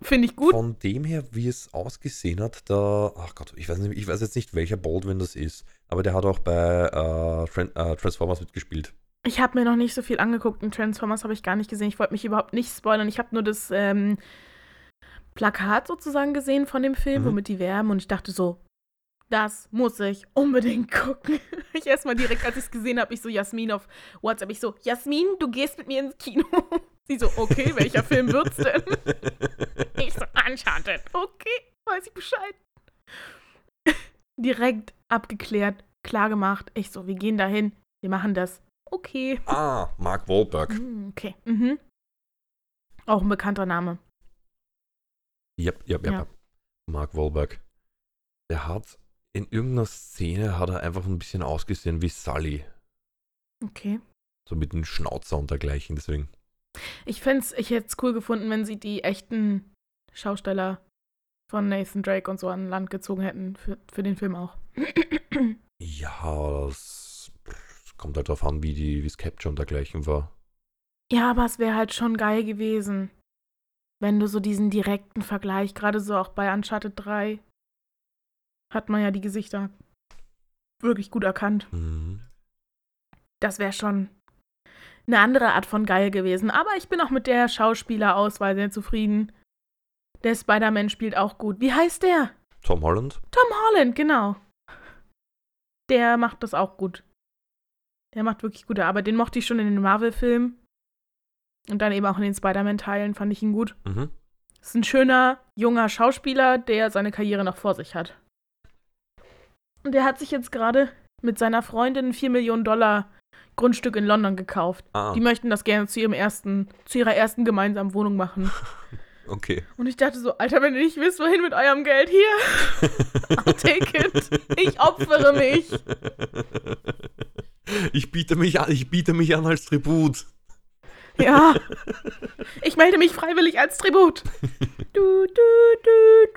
A: Finde ich gut.
B: von dem her, wie es ausgesehen hat, da, ach Gott, ich weiß, nicht, ich weiß jetzt nicht, welcher Baldwin das ist, aber der hat auch bei äh, Tran äh, Transformers mitgespielt.
A: Ich habe mir noch nicht so viel angeguckt. In Transformers habe ich gar nicht gesehen. Ich wollte mich überhaupt nicht spoilern. Ich habe nur das ähm, Plakat sozusagen gesehen von dem Film,
B: Mhm.
A: womit die werben. Und ich dachte so, das muss ich unbedingt gucken. Ich erstmal direkt, als ich es gesehen habe, ich so Jasmin auf WhatsApp. Ich so, Jasmin, du gehst mit mir ins Kino. Sie so, okay, welcher Film wird's denn? Ich so, Uncharted. Okay, weiß ich Bescheid. Direkt abgeklärt, klar gemacht. Ich so, wir gehen dahin, wir machen das. Okay.
B: ah, Mark Wahlberg.
A: Mm, Okay. Mhm. Auch ein bekannter Name.
B: Yep, yep, yep.
A: Ja.
B: Mark Wahlberg. Der hat in irgendeiner Szene hat er einfach ein bisschen ausgesehen wie Sully.
A: Okay.
B: So mit dem Schnauzer und dergleichen, deswegen.
A: Ich fände ich hätte es cool gefunden, wenn sie die echten Schausteller von Nathan Drake und so an Land gezogen hätten, für, für den Film auch.
B: Ja, das, kommt halt darauf an, wie die, wie es Capture und dergleichen war.
A: ja, aber es wäre halt schon geil gewesen, wenn du so diesen direkten Vergleich, gerade so auch bei Uncharted 3, hat man ja die Gesichter wirklich gut erkannt.
B: Mhm.
A: Das wäre schon eine andere Art von geil gewesen. Aber ich bin auch mit der Schauspielerauswahl sehr zufrieden. Der Spider-Man spielt auch gut. Wie heißt der?
B: Tom Holland?
A: Tom Holland, genau. Der macht das auch gut. Der macht wirklich gute Arbeit. Den mochte ich schon in den Marvel-Filmen. Und dann eben auch in den Spider-Man-Teilen fand ich ihn gut.
B: Mhm.
A: Ist ein schöner, junger Schauspieler, der seine Karriere noch vor sich hat. Und der hat sich jetzt gerade mit seiner Freundin ein 4 Millionen Dollar Grundstück in London gekauft.
B: Ah,
A: Die möchten das gerne zu ihrem ersten, zu ihrer ersten gemeinsamen Wohnung machen.
B: okay.
A: Und ich dachte so, Alter, wenn ihr nicht wisst, wohin mit eurem Geld hier, I'll take it. Ich opfere mich.
B: Ich biete mich an, ich biete mich an als Tribut.
A: Ja. Ich melde mich freiwillig als Tribut. Du, du, du,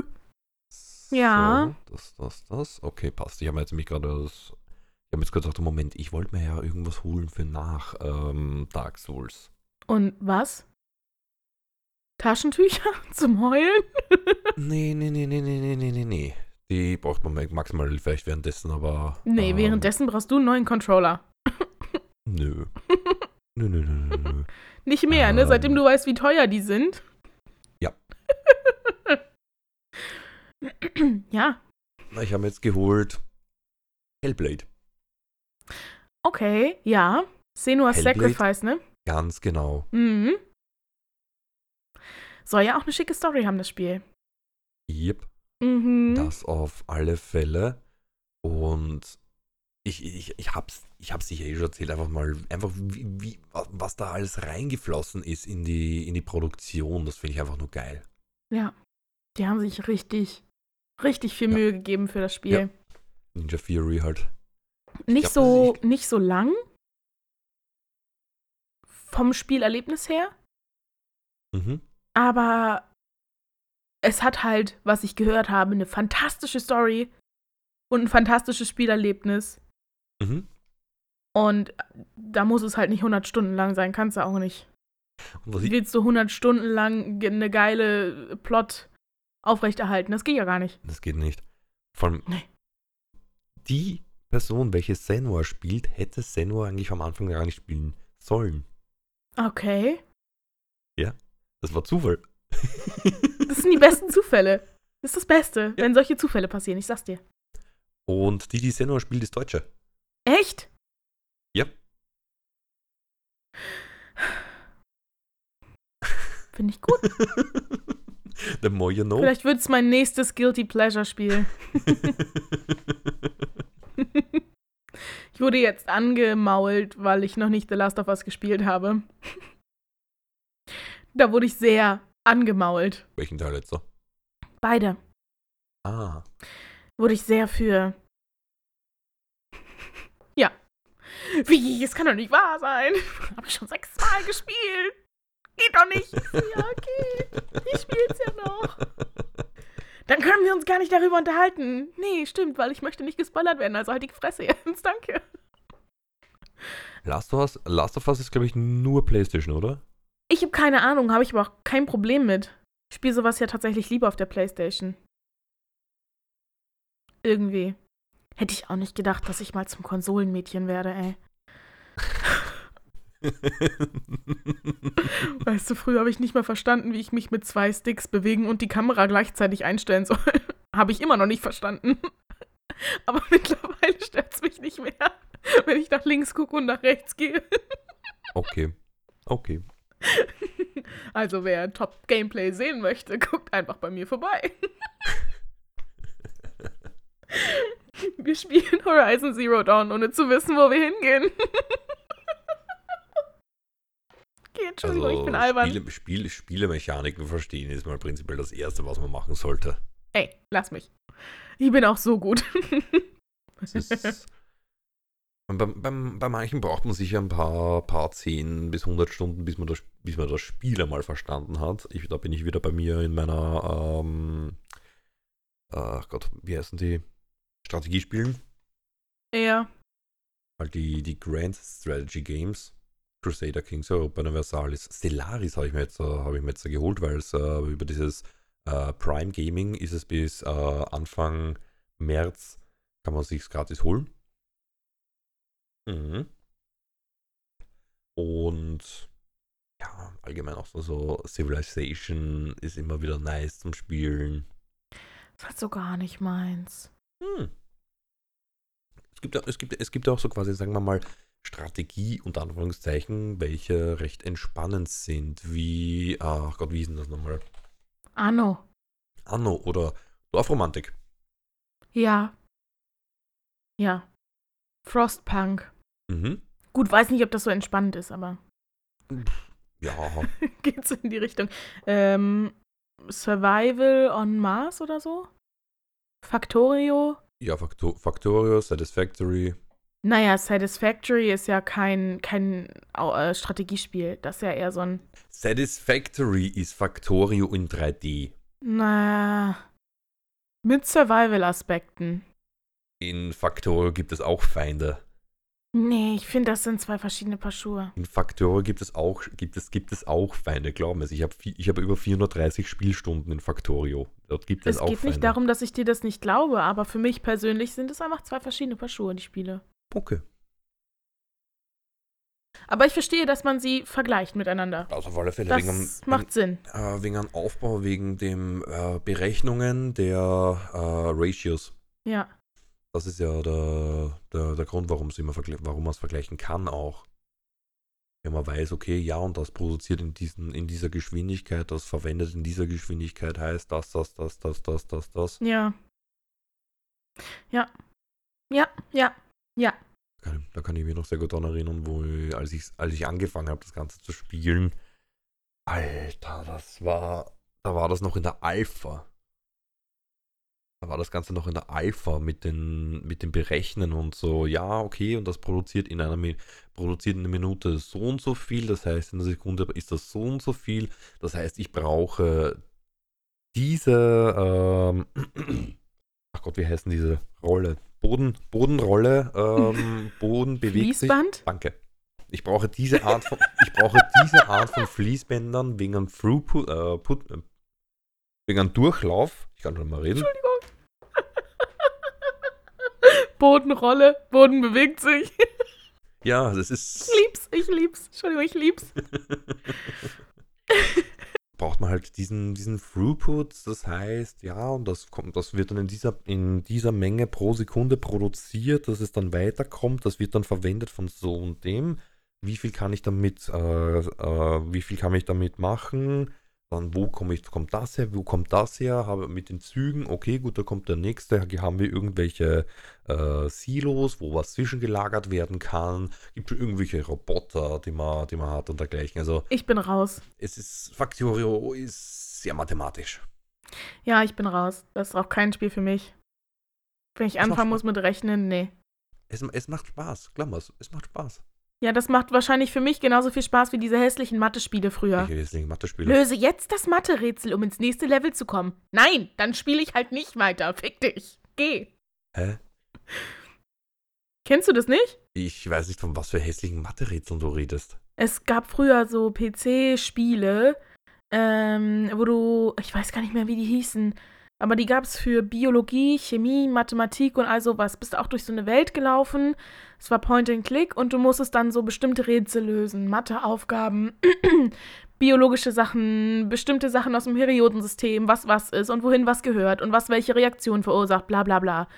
A: du. Ja.
B: So, das, das, das. Okay, passt. Ich habe jetzt mich gerade das. Ich habe jetzt gerade gedacht, Moment, ich wollte mir ja irgendwas holen für nach ähm, Dark Souls.
A: Und was? Taschentücher zum Heulen?
B: nee, nee, nee, nee, nee, nee, nee, nee. Die braucht man maximal vielleicht währenddessen, aber.
A: Nee,
B: ähm,
A: währenddessen brauchst du einen neuen Controller.
B: nö. nö, nö, nö, nö.
A: Nicht mehr, ne?
B: ähm, ne?
A: Seitdem du weißt, wie teuer die sind.
B: ja, Ich habe jetzt geholt Hellblade.
A: okay, ja. Senua's
B: Hellblade?
A: Sacrifice, ne?
B: Ganz genau.
A: Mhm. Soll ja auch eine schicke Story haben, das Spiel.
B: Yep.
A: Mhm.
B: Das auf alle Fälle. Und ich, ich, ich hab's, ich hab's sicher eh schon erzählt, einfach mal, einfach wie, wie, wa- was da alles reingeflossen ist in die, in die Produktion, das finde ich einfach nur geil.
A: Ja. Die haben sich richtig, richtig viel
B: Ja.
A: Mühe gegeben für das Spiel.
B: Ja. Ninja Fury halt.
A: Nicht
B: glaub,
A: so,
B: das
A: nicht so lang. Vom Spielerlebnis her.
B: Mhm.
A: Aber es hat halt, was ich gehört habe, eine fantastische Story und ein fantastisges Spielerlebnis.
B: Mhm.
A: Und da muss es halt nicht 100 Stunden lang sein, kannst du auch nicht.
B: Und was
A: Wie
B: ich,
A: willst du 100 Stunden lang eine geile Plot aufrechterhalten? Das geht ja gar nicht.
B: das geht nicht. Vor allem,
A: Nee.
B: die Person, welche Senua spielt, hätte Senua eigentlich am Anfang gar nicht spielen sollen.
A: Okay.
B: Das war Zufall.
A: Das sind die besten Zufälle. Das ist das Beste, wenn solche Zufälle passieren, ich sag's dir.
B: Und die, die Senua spielt, ist Deutsche.
A: Echt?
B: Ja.
A: Finde ich gut.
B: The more you know.
A: Vielleicht wird's mein nächstes Guilty Pleasure Spiel. Ich wurde jetzt angemault, weil ich noch nicht The Last of Us gespielt habe. Da wurde ich sehr angemault.
B: Welchen Teil jetzt so?
A: Beide.
B: Ah.
A: Wurde ich sehr für. Ja. Wie? Es kann doch nicht wahr sein. Habe ich schon sechsmal gespielt. Geht doch nicht. Ja, okay. Ich spiel's ja noch. Dann können wir uns gar nicht darüber unterhalten. Nee, stimmt, weil ich möchte nicht gespoilert werden, also halt die Fresse jetzt. Danke.
B: Last of Us, Last of Us ist, glaube ich, nur PlayStation, oder?
A: Ich habe keine Ahnung, habe ich aber auch kein Problem mit. Ich spiele sowas ja tatsächlich lieber auf der Playstation. Irgendwie. Hätte ich auch nicht gedacht, dass ich mal zum Konsolenmädchen werde, ey. weißt du, früher habe ich nicht mal verstanden, wie ich mich mit zwei Sticks bewegen und die Kamera gleichzeitig einstellen soll. habe ich immer noch nicht verstanden. Aber mittlerweile stört es mich nicht mehr, wenn ich nach links gucke und nach rechts gehe.
B: okay. Okay.
A: Also wer Top-Gameplay sehen möchte, guckt einfach bei mir vorbei. Wir spielen Horizon Zero Dawn, ohne zu wissen, wo wir hingehen. Okay, Entschuldigung,
B: also,
A: ich bin albern.
B: Spiele, Spiele, Spielemechaniken verstehen ist mal prinzipiell das Erste, was man machen sollte.
A: Ey, lass mich. Ich bin auch so gut.
B: Ist, bei, bei, bei, manchen braucht man sicher ein paar, paar 10 bis 100 Stunden, bis man das, bis man das Spiel einmal verstanden hat. Ich, da bin ich wieder bei mir in meiner, ähm, ach Gott, wie heißen die? Strategiespielen.
A: Ja.
B: Halt die, die Grand Strategy Games. Crusader Kings Europa Universalis. Stellaris habe ich mir jetzt, äh, hab ich mir jetzt geholt, weil es äh, über dieses äh, Prime Gaming ist es bis äh, Anfang März, kann man sich gratis holen. Mhm. Und ja, allgemein auch so, so Civilization ist immer wieder nice zum Spielen.
A: Das ist halt so gar nicht meins.
B: Hm. Es gibt, es, gibt, es gibt auch so quasi, sagen wir mal, Strategie unter Anführungszeichen, welche recht entspannend sind, wie, ach Gott, wie hieß denn das nochmal?
A: Anno.
B: Anno oder Dorfromantik.
A: Ja. Ja. Frostpunk.
B: Mhm.
A: Gut, weiß nicht, ob das so entspannend ist, aber.
B: Ja.
A: Geht so in die Richtung. Ähm, Survival on Mars oder so? Factorio?
B: Ja, Factor Factorio, Satisfactory.
A: Naja, Satisfactory ist ja kein, kein äh, Strategiespiel. Das ist ja eher so ein.
B: Satisfactory ist Factorio in 3D.
A: Na. Mit Survival-Aspekten.
B: In Factorio gibt es auch Feinde.
A: Nee, ich finde, das sind zwei verschiedene Paar Schuhe.
B: In Factorio gibt es auch, gibt es, gibt es auch Feinde, glaub mir. Ich habe ich hab über 430 Spielstunden in Factorio. Dort gibt es,
A: es
B: auch
A: geht
B: Feinde.
A: nicht darum, dass ich dir das nicht glaube, aber für mich persönlich sind es einfach zwei verschiedene Paar Schuhe, die Spiele.
B: Okay.
A: Aber ich verstehe, dass man sie vergleicht miteinander.
B: Also auf alle Fälle.
A: Das
B: wegen,
A: macht Sinn.
B: Äh, wegen einem Aufbau, wegen den äh, Berechnungen der äh, Ratios.
A: Ja.
B: Das ist ja der, der, der Grund, warum man es vergleichen kann auch. Wenn man weiß, okay, ja, und das produziert in, diesen, in dieser Geschwindigkeit, das verwendet in dieser Geschwindigkeit, heißt das, das, das, das, das, das, das.
A: Ja. Ja. Ja, ja, ja.
B: Da kann ich mich noch sehr gut daran erinnern, wo ich, als, ich, als ich angefangen habe, das Ganze zu spielen, Alter, das war, da war das noch in der Alpha. Da war das Ganze noch in der Alpha mit den, mit dem Berechnen und so, ja, okay, und das produziert in einer produziert Minute so und so viel, das heißt, in einer Sekunde ist das so und so viel, das heißt, ich brauche diese, ähm, ach Gott, wie heißen diese Rolle? Boden, Bodenrolle, ähm, Boden bewegt
A: Fließband?
B: sich. Danke. Ich brauche diese Art von, ich brauche diese Art von Fließbändern wegen einem Throughput, äh, put, äh, wegen einem Durchlauf. Ich kann schon mal reden.
A: Entschuldigung. Bodenrolle, Boden bewegt sich.
B: Ja, das ist.
A: Ich lieb's, ich lieb's. Entschuldigung, ich lieb's.
B: Braucht man halt diesen, diesen Throughput, das heißt, ja, und das kommt, das wird dann in dieser, in dieser Menge pro Sekunde produziert, dass es dann weiterkommt, das wird dann verwendet von so und dem. Wie viel kann ich damit, äh, äh, wie viel kann ich damit machen? Dann, wo komme ich, kommt das her? Wo kommt das her? Habe mit den Zügen, okay, gut, da kommt der nächste. Hier haben wir irgendwelche äh, Silos, wo was zwischengelagert werden kann. Gibt es irgendwelche Roboter, die man, die man hat und dergleichen. Also,
A: ich bin raus.
B: Es ist, Factorio ist sehr mathematisch.
A: Ja, ich bin raus. Das ist auch kein Spiel für mich. Wenn ich anfangen muss mit Rechnen, nee.
B: Es, es macht Spaß, glaub mal, es macht Spaß.
A: Ja, das macht wahrscheinlich für mich genauso viel Spaß wie diese hässlichen Mathe-Spiele früher.
B: Welche hässlichen Mathe-Spiele?
A: Löse jetzt das Mathe-Rätsel, um ins nächste Level zu kommen. Nein, dann spiele ich halt nicht weiter. Fick dich. Geh.
B: Hä?
A: Kennst du das nicht?
B: Ich weiß nicht, von was für hässlichen Mathe-Rätseln du redest.
A: Es gab früher so PC-Spiele, ähm, wo du, ich weiß gar nicht mehr, wie die hießen, aber die gab es für Biologie, Chemie, Mathematik und all sowas. Bist auch durch so eine Welt gelaufen. Es war Point and Click und du musstest dann so bestimmte Rätsel lösen, Matheaufgaben, biologische Sachen, bestimmte Sachen aus dem Periodensystem, was was ist und wohin was gehört und was welche Reaktion verursacht, bla bla bla.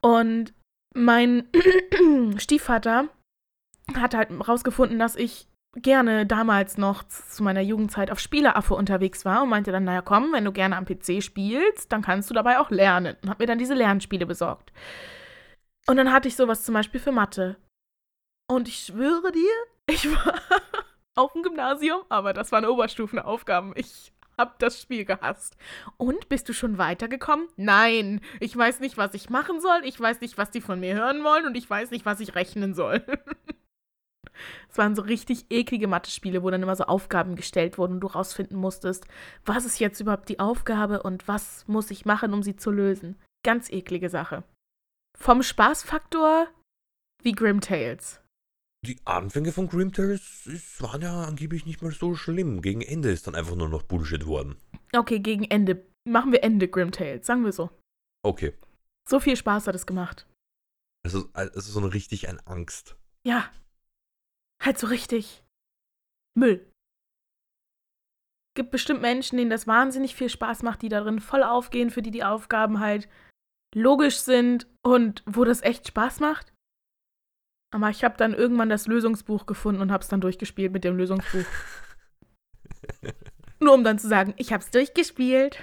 A: Und mein Stiefvater hat halt rausgefunden, dass ich gerne damals noch zu meiner Jugendzeit auf Spieleaffe unterwegs war und meinte dann, naja komm, wenn du gerne am PC spielst, dann kannst du dabei auch lernen. Und hat mir dann diese Lernspiele besorgt. Und dann hatte ich sowas zum Beispiel für Mathe. Und ich schwöre dir, ich war auf dem Gymnasium, aber das waren Oberstufenaufgaben. Ich hab das Spiel gehasst. Und bist du schon weitergekommen? Nein, ich weiß nicht, was ich machen soll, ich weiß nicht, was die von mir hören wollen und ich weiß nicht, was ich rechnen soll. Es waren so richtig eklige Mathe-Spiele, wo dann immer so Aufgaben gestellt wurden und du rausfinden musstest, was ist jetzt überhaupt die Aufgabe und was muss ich machen, um sie zu lösen. Ganz eklige Sache. Vom Spaßfaktor wie Grim Tales.
B: Die Anfänge von Grim Tales es waren ja angeblich nicht mal so schlimm. Gegen Ende ist dann einfach nur noch Bullshit worden.
A: Okay, gegen Ende. Machen wir Ende Grim Tales, sagen wir so.
B: Okay.
A: So viel Spaß hat es gemacht.
B: Also, also so eine richtig ein Angst.
A: Ja. Halt so richtig. Müll. Gibt bestimmt Menschen, denen das wahnsinnig viel Spaß macht, die darin voll aufgehen, für die die Aufgaben halt logisch sind und wo das echt Spaß macht. Aber ich habe dann irgendwann das Lösungsbuch gefunden und habe es dann durchgespielt mit dem Lösungsbuch. Nur um dann zu sagen, ich habe es durchgespielt.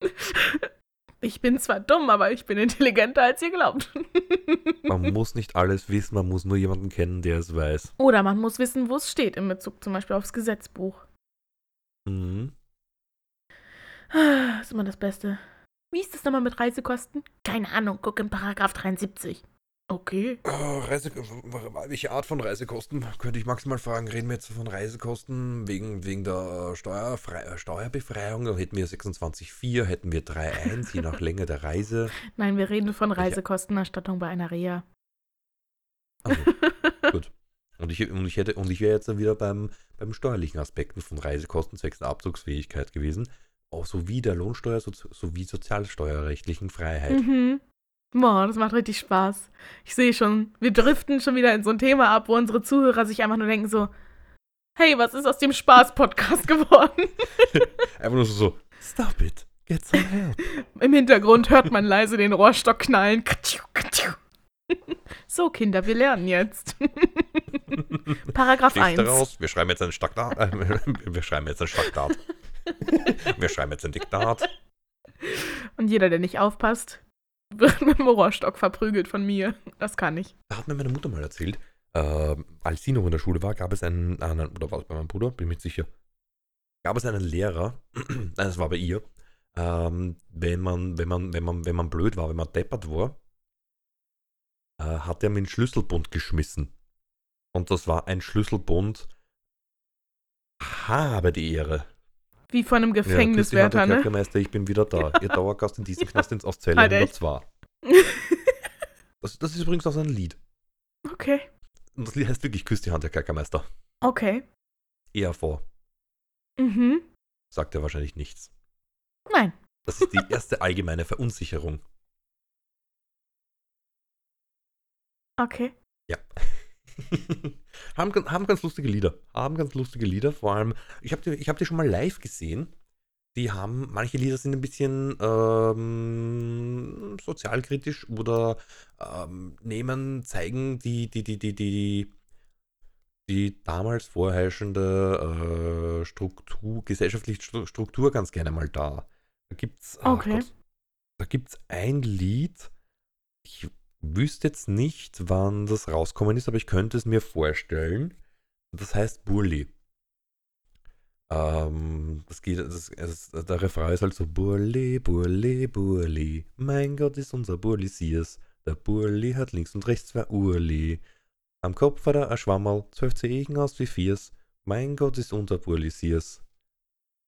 A: ich bin zwar dumm, aber ich bin intelligenter, als ihr glaubt.
B: man muss nicht alles wissen, man muss nur jemanden kennen, der es weiß.
A: Oder man muss wissen, wo es steht, in Bezug zum Beispiel aufs Gesetzbuch.
B: Mhm.
A: Das ist immer das Beste. Wie ist das nochmal mit Reisekosten? Keine Ahnung, guck in Paragraph 73. Okay.
B: Oh, Reise, welche Art von Reisekosten? Könnte ich maximal fragen, reden wir jetzt von Reisekosten wegen, wegen der Steuerfrei Steuerbefreiung? Dann hätten wir 26,4, hätten wir 3,1, je nach Länge der Reise.
A: Nein, wir reden von Reisekostenerstattung bei einer Reha.
B: Also, gut. Und ich, und ich, hätte, und ich wäre jetzt dann wieder beim, beim steuerlichen Aspekten von Reisekosten zwecks der Abzugsfähigkeit gewesen auch sowie der Lohnsteuer so, sowie sozialsteuerrechtlichen Freiheit.
A: Mhm. Boah, das macht richtig Spaß. Ich sehe schon, wir driften schon wieder in so ein Thema ab, wo unsere Zuhörer sich einfach nur denken so, hey, was ist aus dem Spaß-Podcast geworden?
B: einfach nur so, stop it, get some help.
A: Im Hintergrund hört man leise den Rohrstock knallen. So, Kinder, wir lernen jetzt. Paragraph 1.
B: Daraus, wir schreiben jetzt ein Staktat. Äh, wir schreiben jetzt ein Staktat. Wir schreiben jetzt ein Diktat.
A: Und jeder, der nicht aufpasst, wird mit dem Rohrstock verprügelt von mir. Das kann ich.
B: Da hat mir meine Mutter mal erzählt, äh, als sie noch in der Schule war, gab es einen, einen oder war es bei meinem Bruder, bin mir sicher, gab es einen Lehrer, das war bei ihr, ähm, wenn man, wenn man, wenn man, wenn man blöd war, wenn man deppert war, äh, hat er mir einen Schlüsselbund geschmissen. Und das war ein Schlüsselbund, habe die Ehre.
A: Wie von einem Gefängniswärter, ja,
B: ne? Kerkermeister, ich bin wieder da. Ihr Dauergast in diesem Knast ins aus Zelle 102. das, das ist übrigens auch so ein Lied.
A: Okay.
B: Und das Lied heißt wirklich Küss die Hand, der Kerkermeister.
A: Okay.
B: Eher vor.
A: Mhm.
B: Sagt er wahrscheinlich nichts.
A: Nein.
B: Das ist die erste allgemeine Verunsicherung.
A: Okay.
B: Ja. Haben, haben ganz lustige Lieder. Haben ganz lustige Lieder. Vor allem, ich habe die, hab die schon mal live gesehen. Die haben, manche Lieder sind ein bisschen ähm, sozialkritisch oder ähm, nehmen, zeigen die, die, die, die, die, die damals vorherrschende äh, Struktur, gesellschaftliche Struktur ganz gerne mal da. Da gibt's,
A: okay. Gott,
B: da gibt's ein Lied, ich wüsste jetzt nicht, wann das rauskommen ist, aber ich könnte es mir vorstellen. Das heißt Burli. Ähm, das geht, das, das, der Refrain ist halt so Burli, Burli, Burli. Mein Gott, ist unser Burli Siers. Der Burli hat links und rechts zwei Urli. Am Kopf hat er ein Schwammerl, zwölf Zehen aus wie Viers. Mein Gott, ist unser Burli Siers.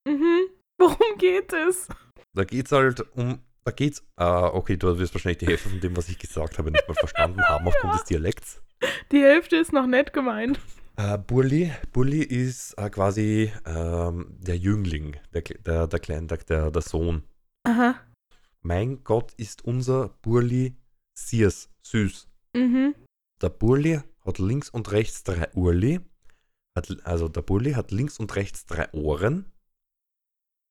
A: Mhm. Worum geht es?
B: Da geht's halt um, da geht's, ah, okay, du wirst wahrscheinlich die Hälfte von dem, was ich gesagt habe, nicht mal verstanden haben aufgrund des Dialekts.
A: Die Hälfte ist noch nett gemeint.
B: Äh, Burli, Burli ist äh, quasi ähm, der Jüngling, der, der, der Kleine, der, der, der Sohn.
A: Aha.
B: Mein Gott, ist unser Burli Siers, süß.
A: Mhm.
B: Der Burli hat links und rechts drei Urli. Hat, also der Burli hat links und rechts drei Ohren.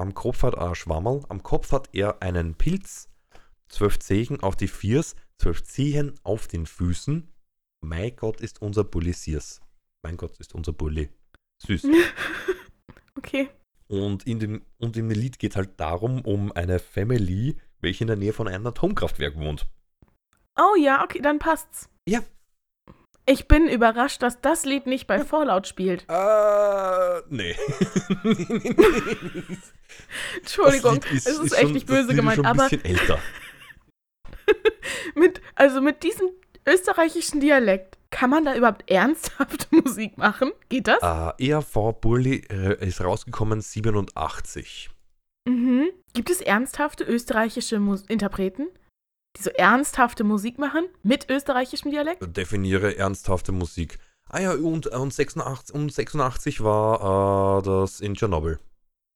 B: Am Kopf hat er ein Schwammerl. Am Kopf hat er einen Pilz. Zwölf Zehen auf die Viers. Zwölf Zehen auf den Füßen. Mein Gott ist unser Bulli Siers. Mein Gott ist unser Bulli. Süß.
A: Okay.
B: Und in dem, und im Lied geht halt darum, um eine Family, welche in der Nähe von einem Atomkraftwerk wohnt.
A: Oh ja, okay, dann passt's.
B: Ja.
A: Ich bin überrascht, dass das Lied nicht bei Fallout spielt.
B: Äh, nee.
A: Entschuldigung,
B: Lied
A: es ist
B: ist
A: echt nicht böse
B: ist
A: gemeint,
B: schon ein
A: aber
B: bisschen älter.
A: mit, also mit diesem österreichischen Dialekt, kann man da überhaupt ernsthafte Musik machen? Geht das?
B: Äh, ERV Bulli äh, ist rausgekommen 87.
A: Mhm. Gibt es ernsthafte österreichische Mus Interpreten, die so ernsthafte Musik machen mit österreichischem Dialekt?
B: Definiere ernsthafte Musik. Ah ja, und, und, 86, und 86 war äh, das in Tschernobyl.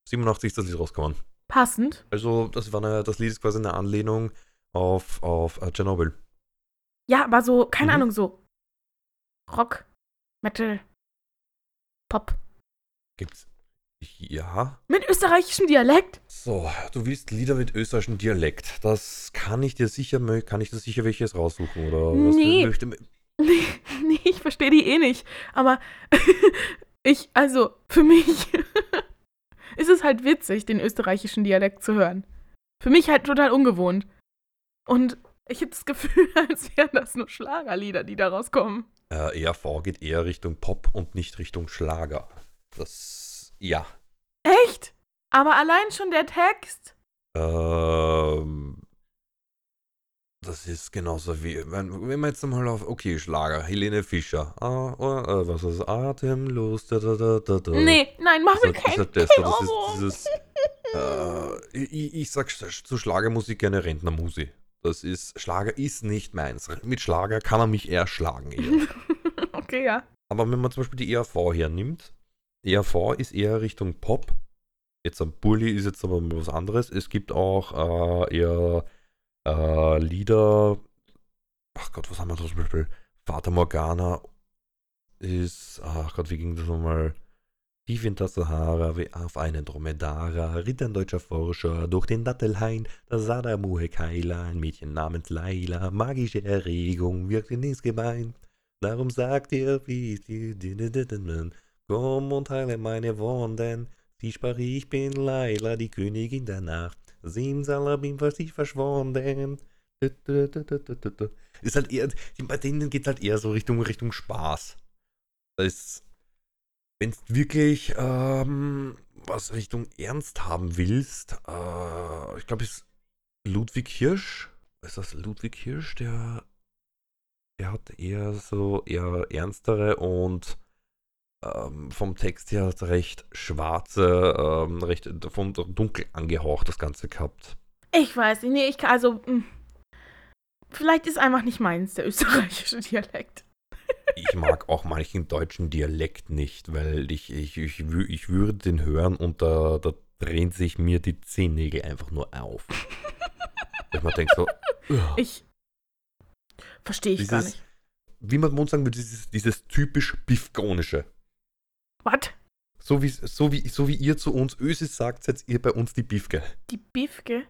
B: 87 ist das Lied rausgekommen.
A: Passend.
B: Also das, war eine, das Lied ist quasi eine Anlehnung auf, auf äh, Tschernobyl.
A: Ja, aber so, keine
B: Mhm.
A: Ahnung, so Rock, Metal, Pop.
B: Gibt's. Ja.
A: Mit österreichischem Dialekt?
B: So, du willst Lieder mit österreichischem Dialekt. Das kann ich dir sicher, kann ich dir sicher welches raussuchen, oder? was
A: Nee.
B: möchte,
A: Nee, nee ich verstehe die eh nicht. Aber ich, also, für mich ist es halt witzig, den österreichischen Dialekt zu hören. Für mich halt total ungewohnt. Und ich habe das Gefühl, als wären das nur Schlagerlieder, die da rauskommen.
B: Äh, ERV geht eher Richtung Pop und nicht Richtung Schlager. Das, ja.
A: Echt? Aber allein schon der Text.
B: Ähm, das ist genauso wie, wenn, wenn man jetzt mal auf, okay, Schlager, Helene Fischer. Ah, äh, was ist das? Atemlos, da, da, da, da, da.
A: Nee, nein, mach mir
B: Das,
A: keinen kein Ohrwurm.
B: dieses, äh, ich, ich sag zu Schlagermusik gerne Rentnermusi. Das ist, Schlager ist nicht meins. Mit Schlager kann man mich eher schlagen eher.
A: Okay, ja.
B: Aber wenn man zum Beispiel die ERV hernimmt, ERV ist eher Richtung Pop. Jetzt am Bulli ist jetzt aber was anderes. Es gibt auch äh, eher äh, Lieder. Ach Gott, was haben wir da zum Beispiel? Vater Morgana ist. Ach Gott, wie ging das nochmal? Tief in der Sahara, wie auf einen Dromedara, ritt ein deutscher Forscher durch den Dattelhain, da sah der Muhe Keila, ein Mädchen namens Laila, magische Erregung wirkt in ins Gebein. Darum sagt er, wie die, die, die, komm und heile meine Wunden. Sie sprach, ich bin Laila, die Königin der Nacht. Simsalabim, was ich verschwunden. Ist halt eher, bei denen geht halt eher so Richtung, Richtung Spaß. Das wenn du wirklich ähm, was Richtung Ernst haben willst, äh, ich glaube, ist Ludwig Hirsch. Ist das Ludwig Hirsch, der der hat eher so eher ernstere und ähm, vom Text her recht schwarze, ähm, recht von dunkel angehaucht das Ganze gehabt.
A: Ich weiß nicht, nee, ich kann, also, mh. vielleicht ist einfach nicht meins, der österreichische Dialekt.
B: Ich mag auch manchen deutschen Dialekt nicht, weil ich, ich, ich, ich würde den hören und da, da drehen sich mir die Zehennägel einfach nur auf. ich mir denke so, ugh.
A: Ich verstehe ich gar
B: Dieses-
A: nicht.
B: wie man sagen würde, dieses, dieses typisch Biffgonische.
A: Was?
B: So wie, so, wie, so wie ihr zu uns Ösis sagt, seid ihr bei uns die Biefke.
A: Die Biefke?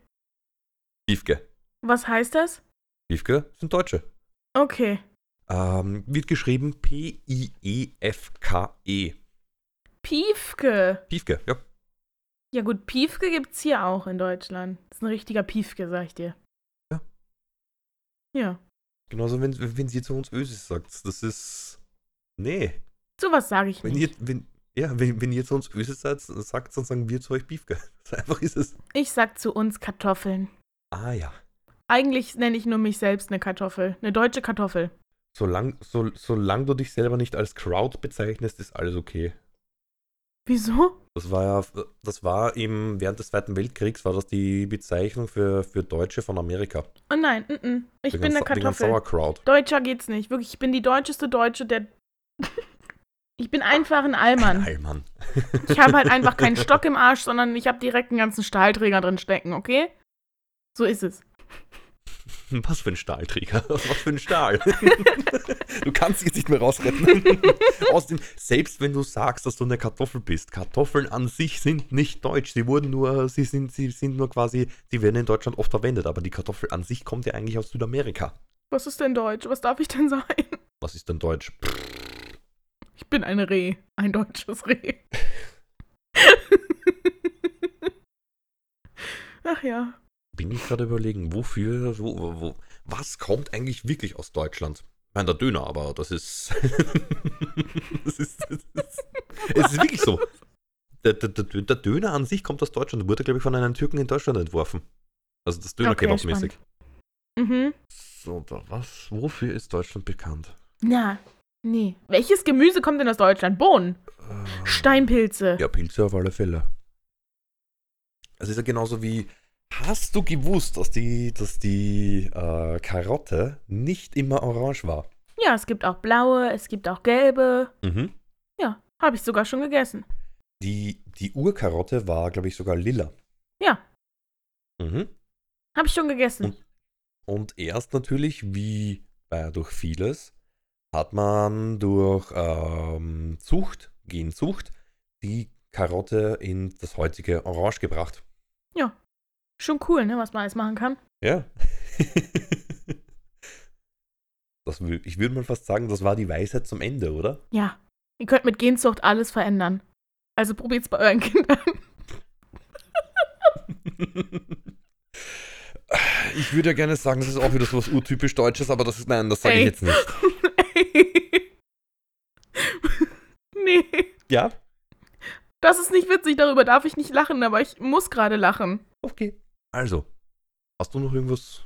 B: Biefke.
A: Was heißt das?
B: Biefke sind Deutsche.
A: Okay.
B: Ähm, wird geschrieben P-I-E-F-K-E.
A: Piefke.
B: Piefke, ja.
A: Ja gut, Piefke gibt's hier auch in Deutschland. Das ist ein richtiger Piefke, sag ich dir.
B: Ja.
A: Ja.
B: Genauso, wenn, wenn sie zu uns Ösis sagt. Das ist. Nee.
A: Sowas sage ich
B: Wenn
A: nicht.
B: ihr, wenn, ja, wenn, wenn ihr zu uns Ösis seid, sagt, dann sagen wir zu euch Biefke. So einfach ist es.
A: Ich sag zu uns Kartoffeln.
B: Ah ja.
A: Eigentlich nenne ich nur mich selbst eine Kartoffel. Eine deutsche Kartoffel.
B: Solang, so, solange du dich selber nicht als Crowd bezeichnest, ist alles okay.
A: Wieso?
B: Das war ja, das war im, während des Zweiten Weltkriegs war das die Bezeichnung für, für Deutsche von Amerika.
A: Oh nein, mm -mm. ich bin eine Kartoffel.
B: Sauerkraut.
A: Deutscher geht's nicht. Wirklich, ich bin die deutscheste Deutsche, der. Ich bin einfach ein Allmann.
B: Allmann.
A: Ich habe halt einfach keinen Stock im Arsch, sondern ich habe direkt einen ganzen Stahlträger drin stecken, okay? So ist es.
B: Was für ein Stahlträger? Was für ein Stahl? du kannst dich jetzt nicht mehr rausretten. Außerdem, selbst wenn du sagst, dass du eine Kartoffel bist, Kartoffeln an sich sind nicht deutsch. Sie wurden nur, sie sind, sie sind nur quasi, sie werden in Deutschland oft verwendet, aber die Kartoffel an sich kommt ja eigentlich aus Südamerika.
A: Was ist denn Deutsch? Was darf ich denn sein?
B: Was ist denn Deutsch?
A: Ich bin ein Reh. Ein deutsches Reh. Ach ja.
B: Bin ich gerade überlegen, wofür, wo, wo, was kommt eigentlich wirklich aus Deutschland? Ich meine, der Döner, aber das ist. das ist. Das ist es ist wirklich so. Der, der, der, Döner an sich kommt aus Deutschland. Wurde, glaube ich, von einem Türken in Deutschland entworfen. Also das
A: Okay,
B: Döner-Kebab-mäßig.
A: Mhm.
B: so, da, was? Wofür ist Deutschland bekannt?
A: Na, nee. Welches Gemüse kommt denn aus Deutschland? Bohnen.
B: Äh,
A: Steinpilze.
B: Ja, Pilze auf alle Fälle. Es ist ja genauso wie. Hast du gewusst, dass die, dass die äh, Karotte nicht immer orange war?
A: Ja, es gibt auch blaue, es gibt auch gelbe.
B: Mhm.
A: Ja, habe ich sogar schon gegessen.
B: Die, die Urkarotte war, glaube ich, sogar lila.
A: Ja,
B: Mhm.
A: habe ich schon gegessen.
B: Und erst natürlich, wie bei durch vieles, hat man durch ähm, Zucht, Genzucht, die Karotte in das heutige Orange gebracht.
A: Schon cool, ne, was man alles machen kann.
B: Ja. das, ich würde mal fast sagen, das war die Weisheit zum Ende, oder?
A: Ja, ihr könnt mit Genzucht alles verändern. Also probiert's bei euren Kindern.
B: Ich würde ja gerne sagen, das ist auch wieder so was urtypisch Deutsches, aber das ist, nein, das sage ich jetzt nicht.
A: nee,
B: Ja?
A: das ist nicht witzig, darüber darf ich nicht lachen, aber ich muss gerade lachen.
B: Okay. Also, hast du noch irgendwas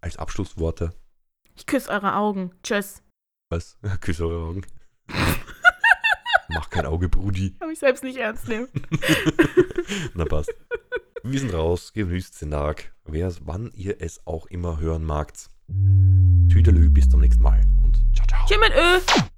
B: als Abschlussworte?
A: Ich küsse eure Augen. Tschüss.
B: Was? Küss eure Augen. Mach kein Auge, Brudi.
A: Kann mich selbst nicht ernst nehmen.
B: Na passt. Wir sind raus, genießt den Tag. Wer, wann ihr es auch immer hören magt. Tüdelü, bis zum nächsten Mal und ciao, ciao.
A: Tschüss mit Ö.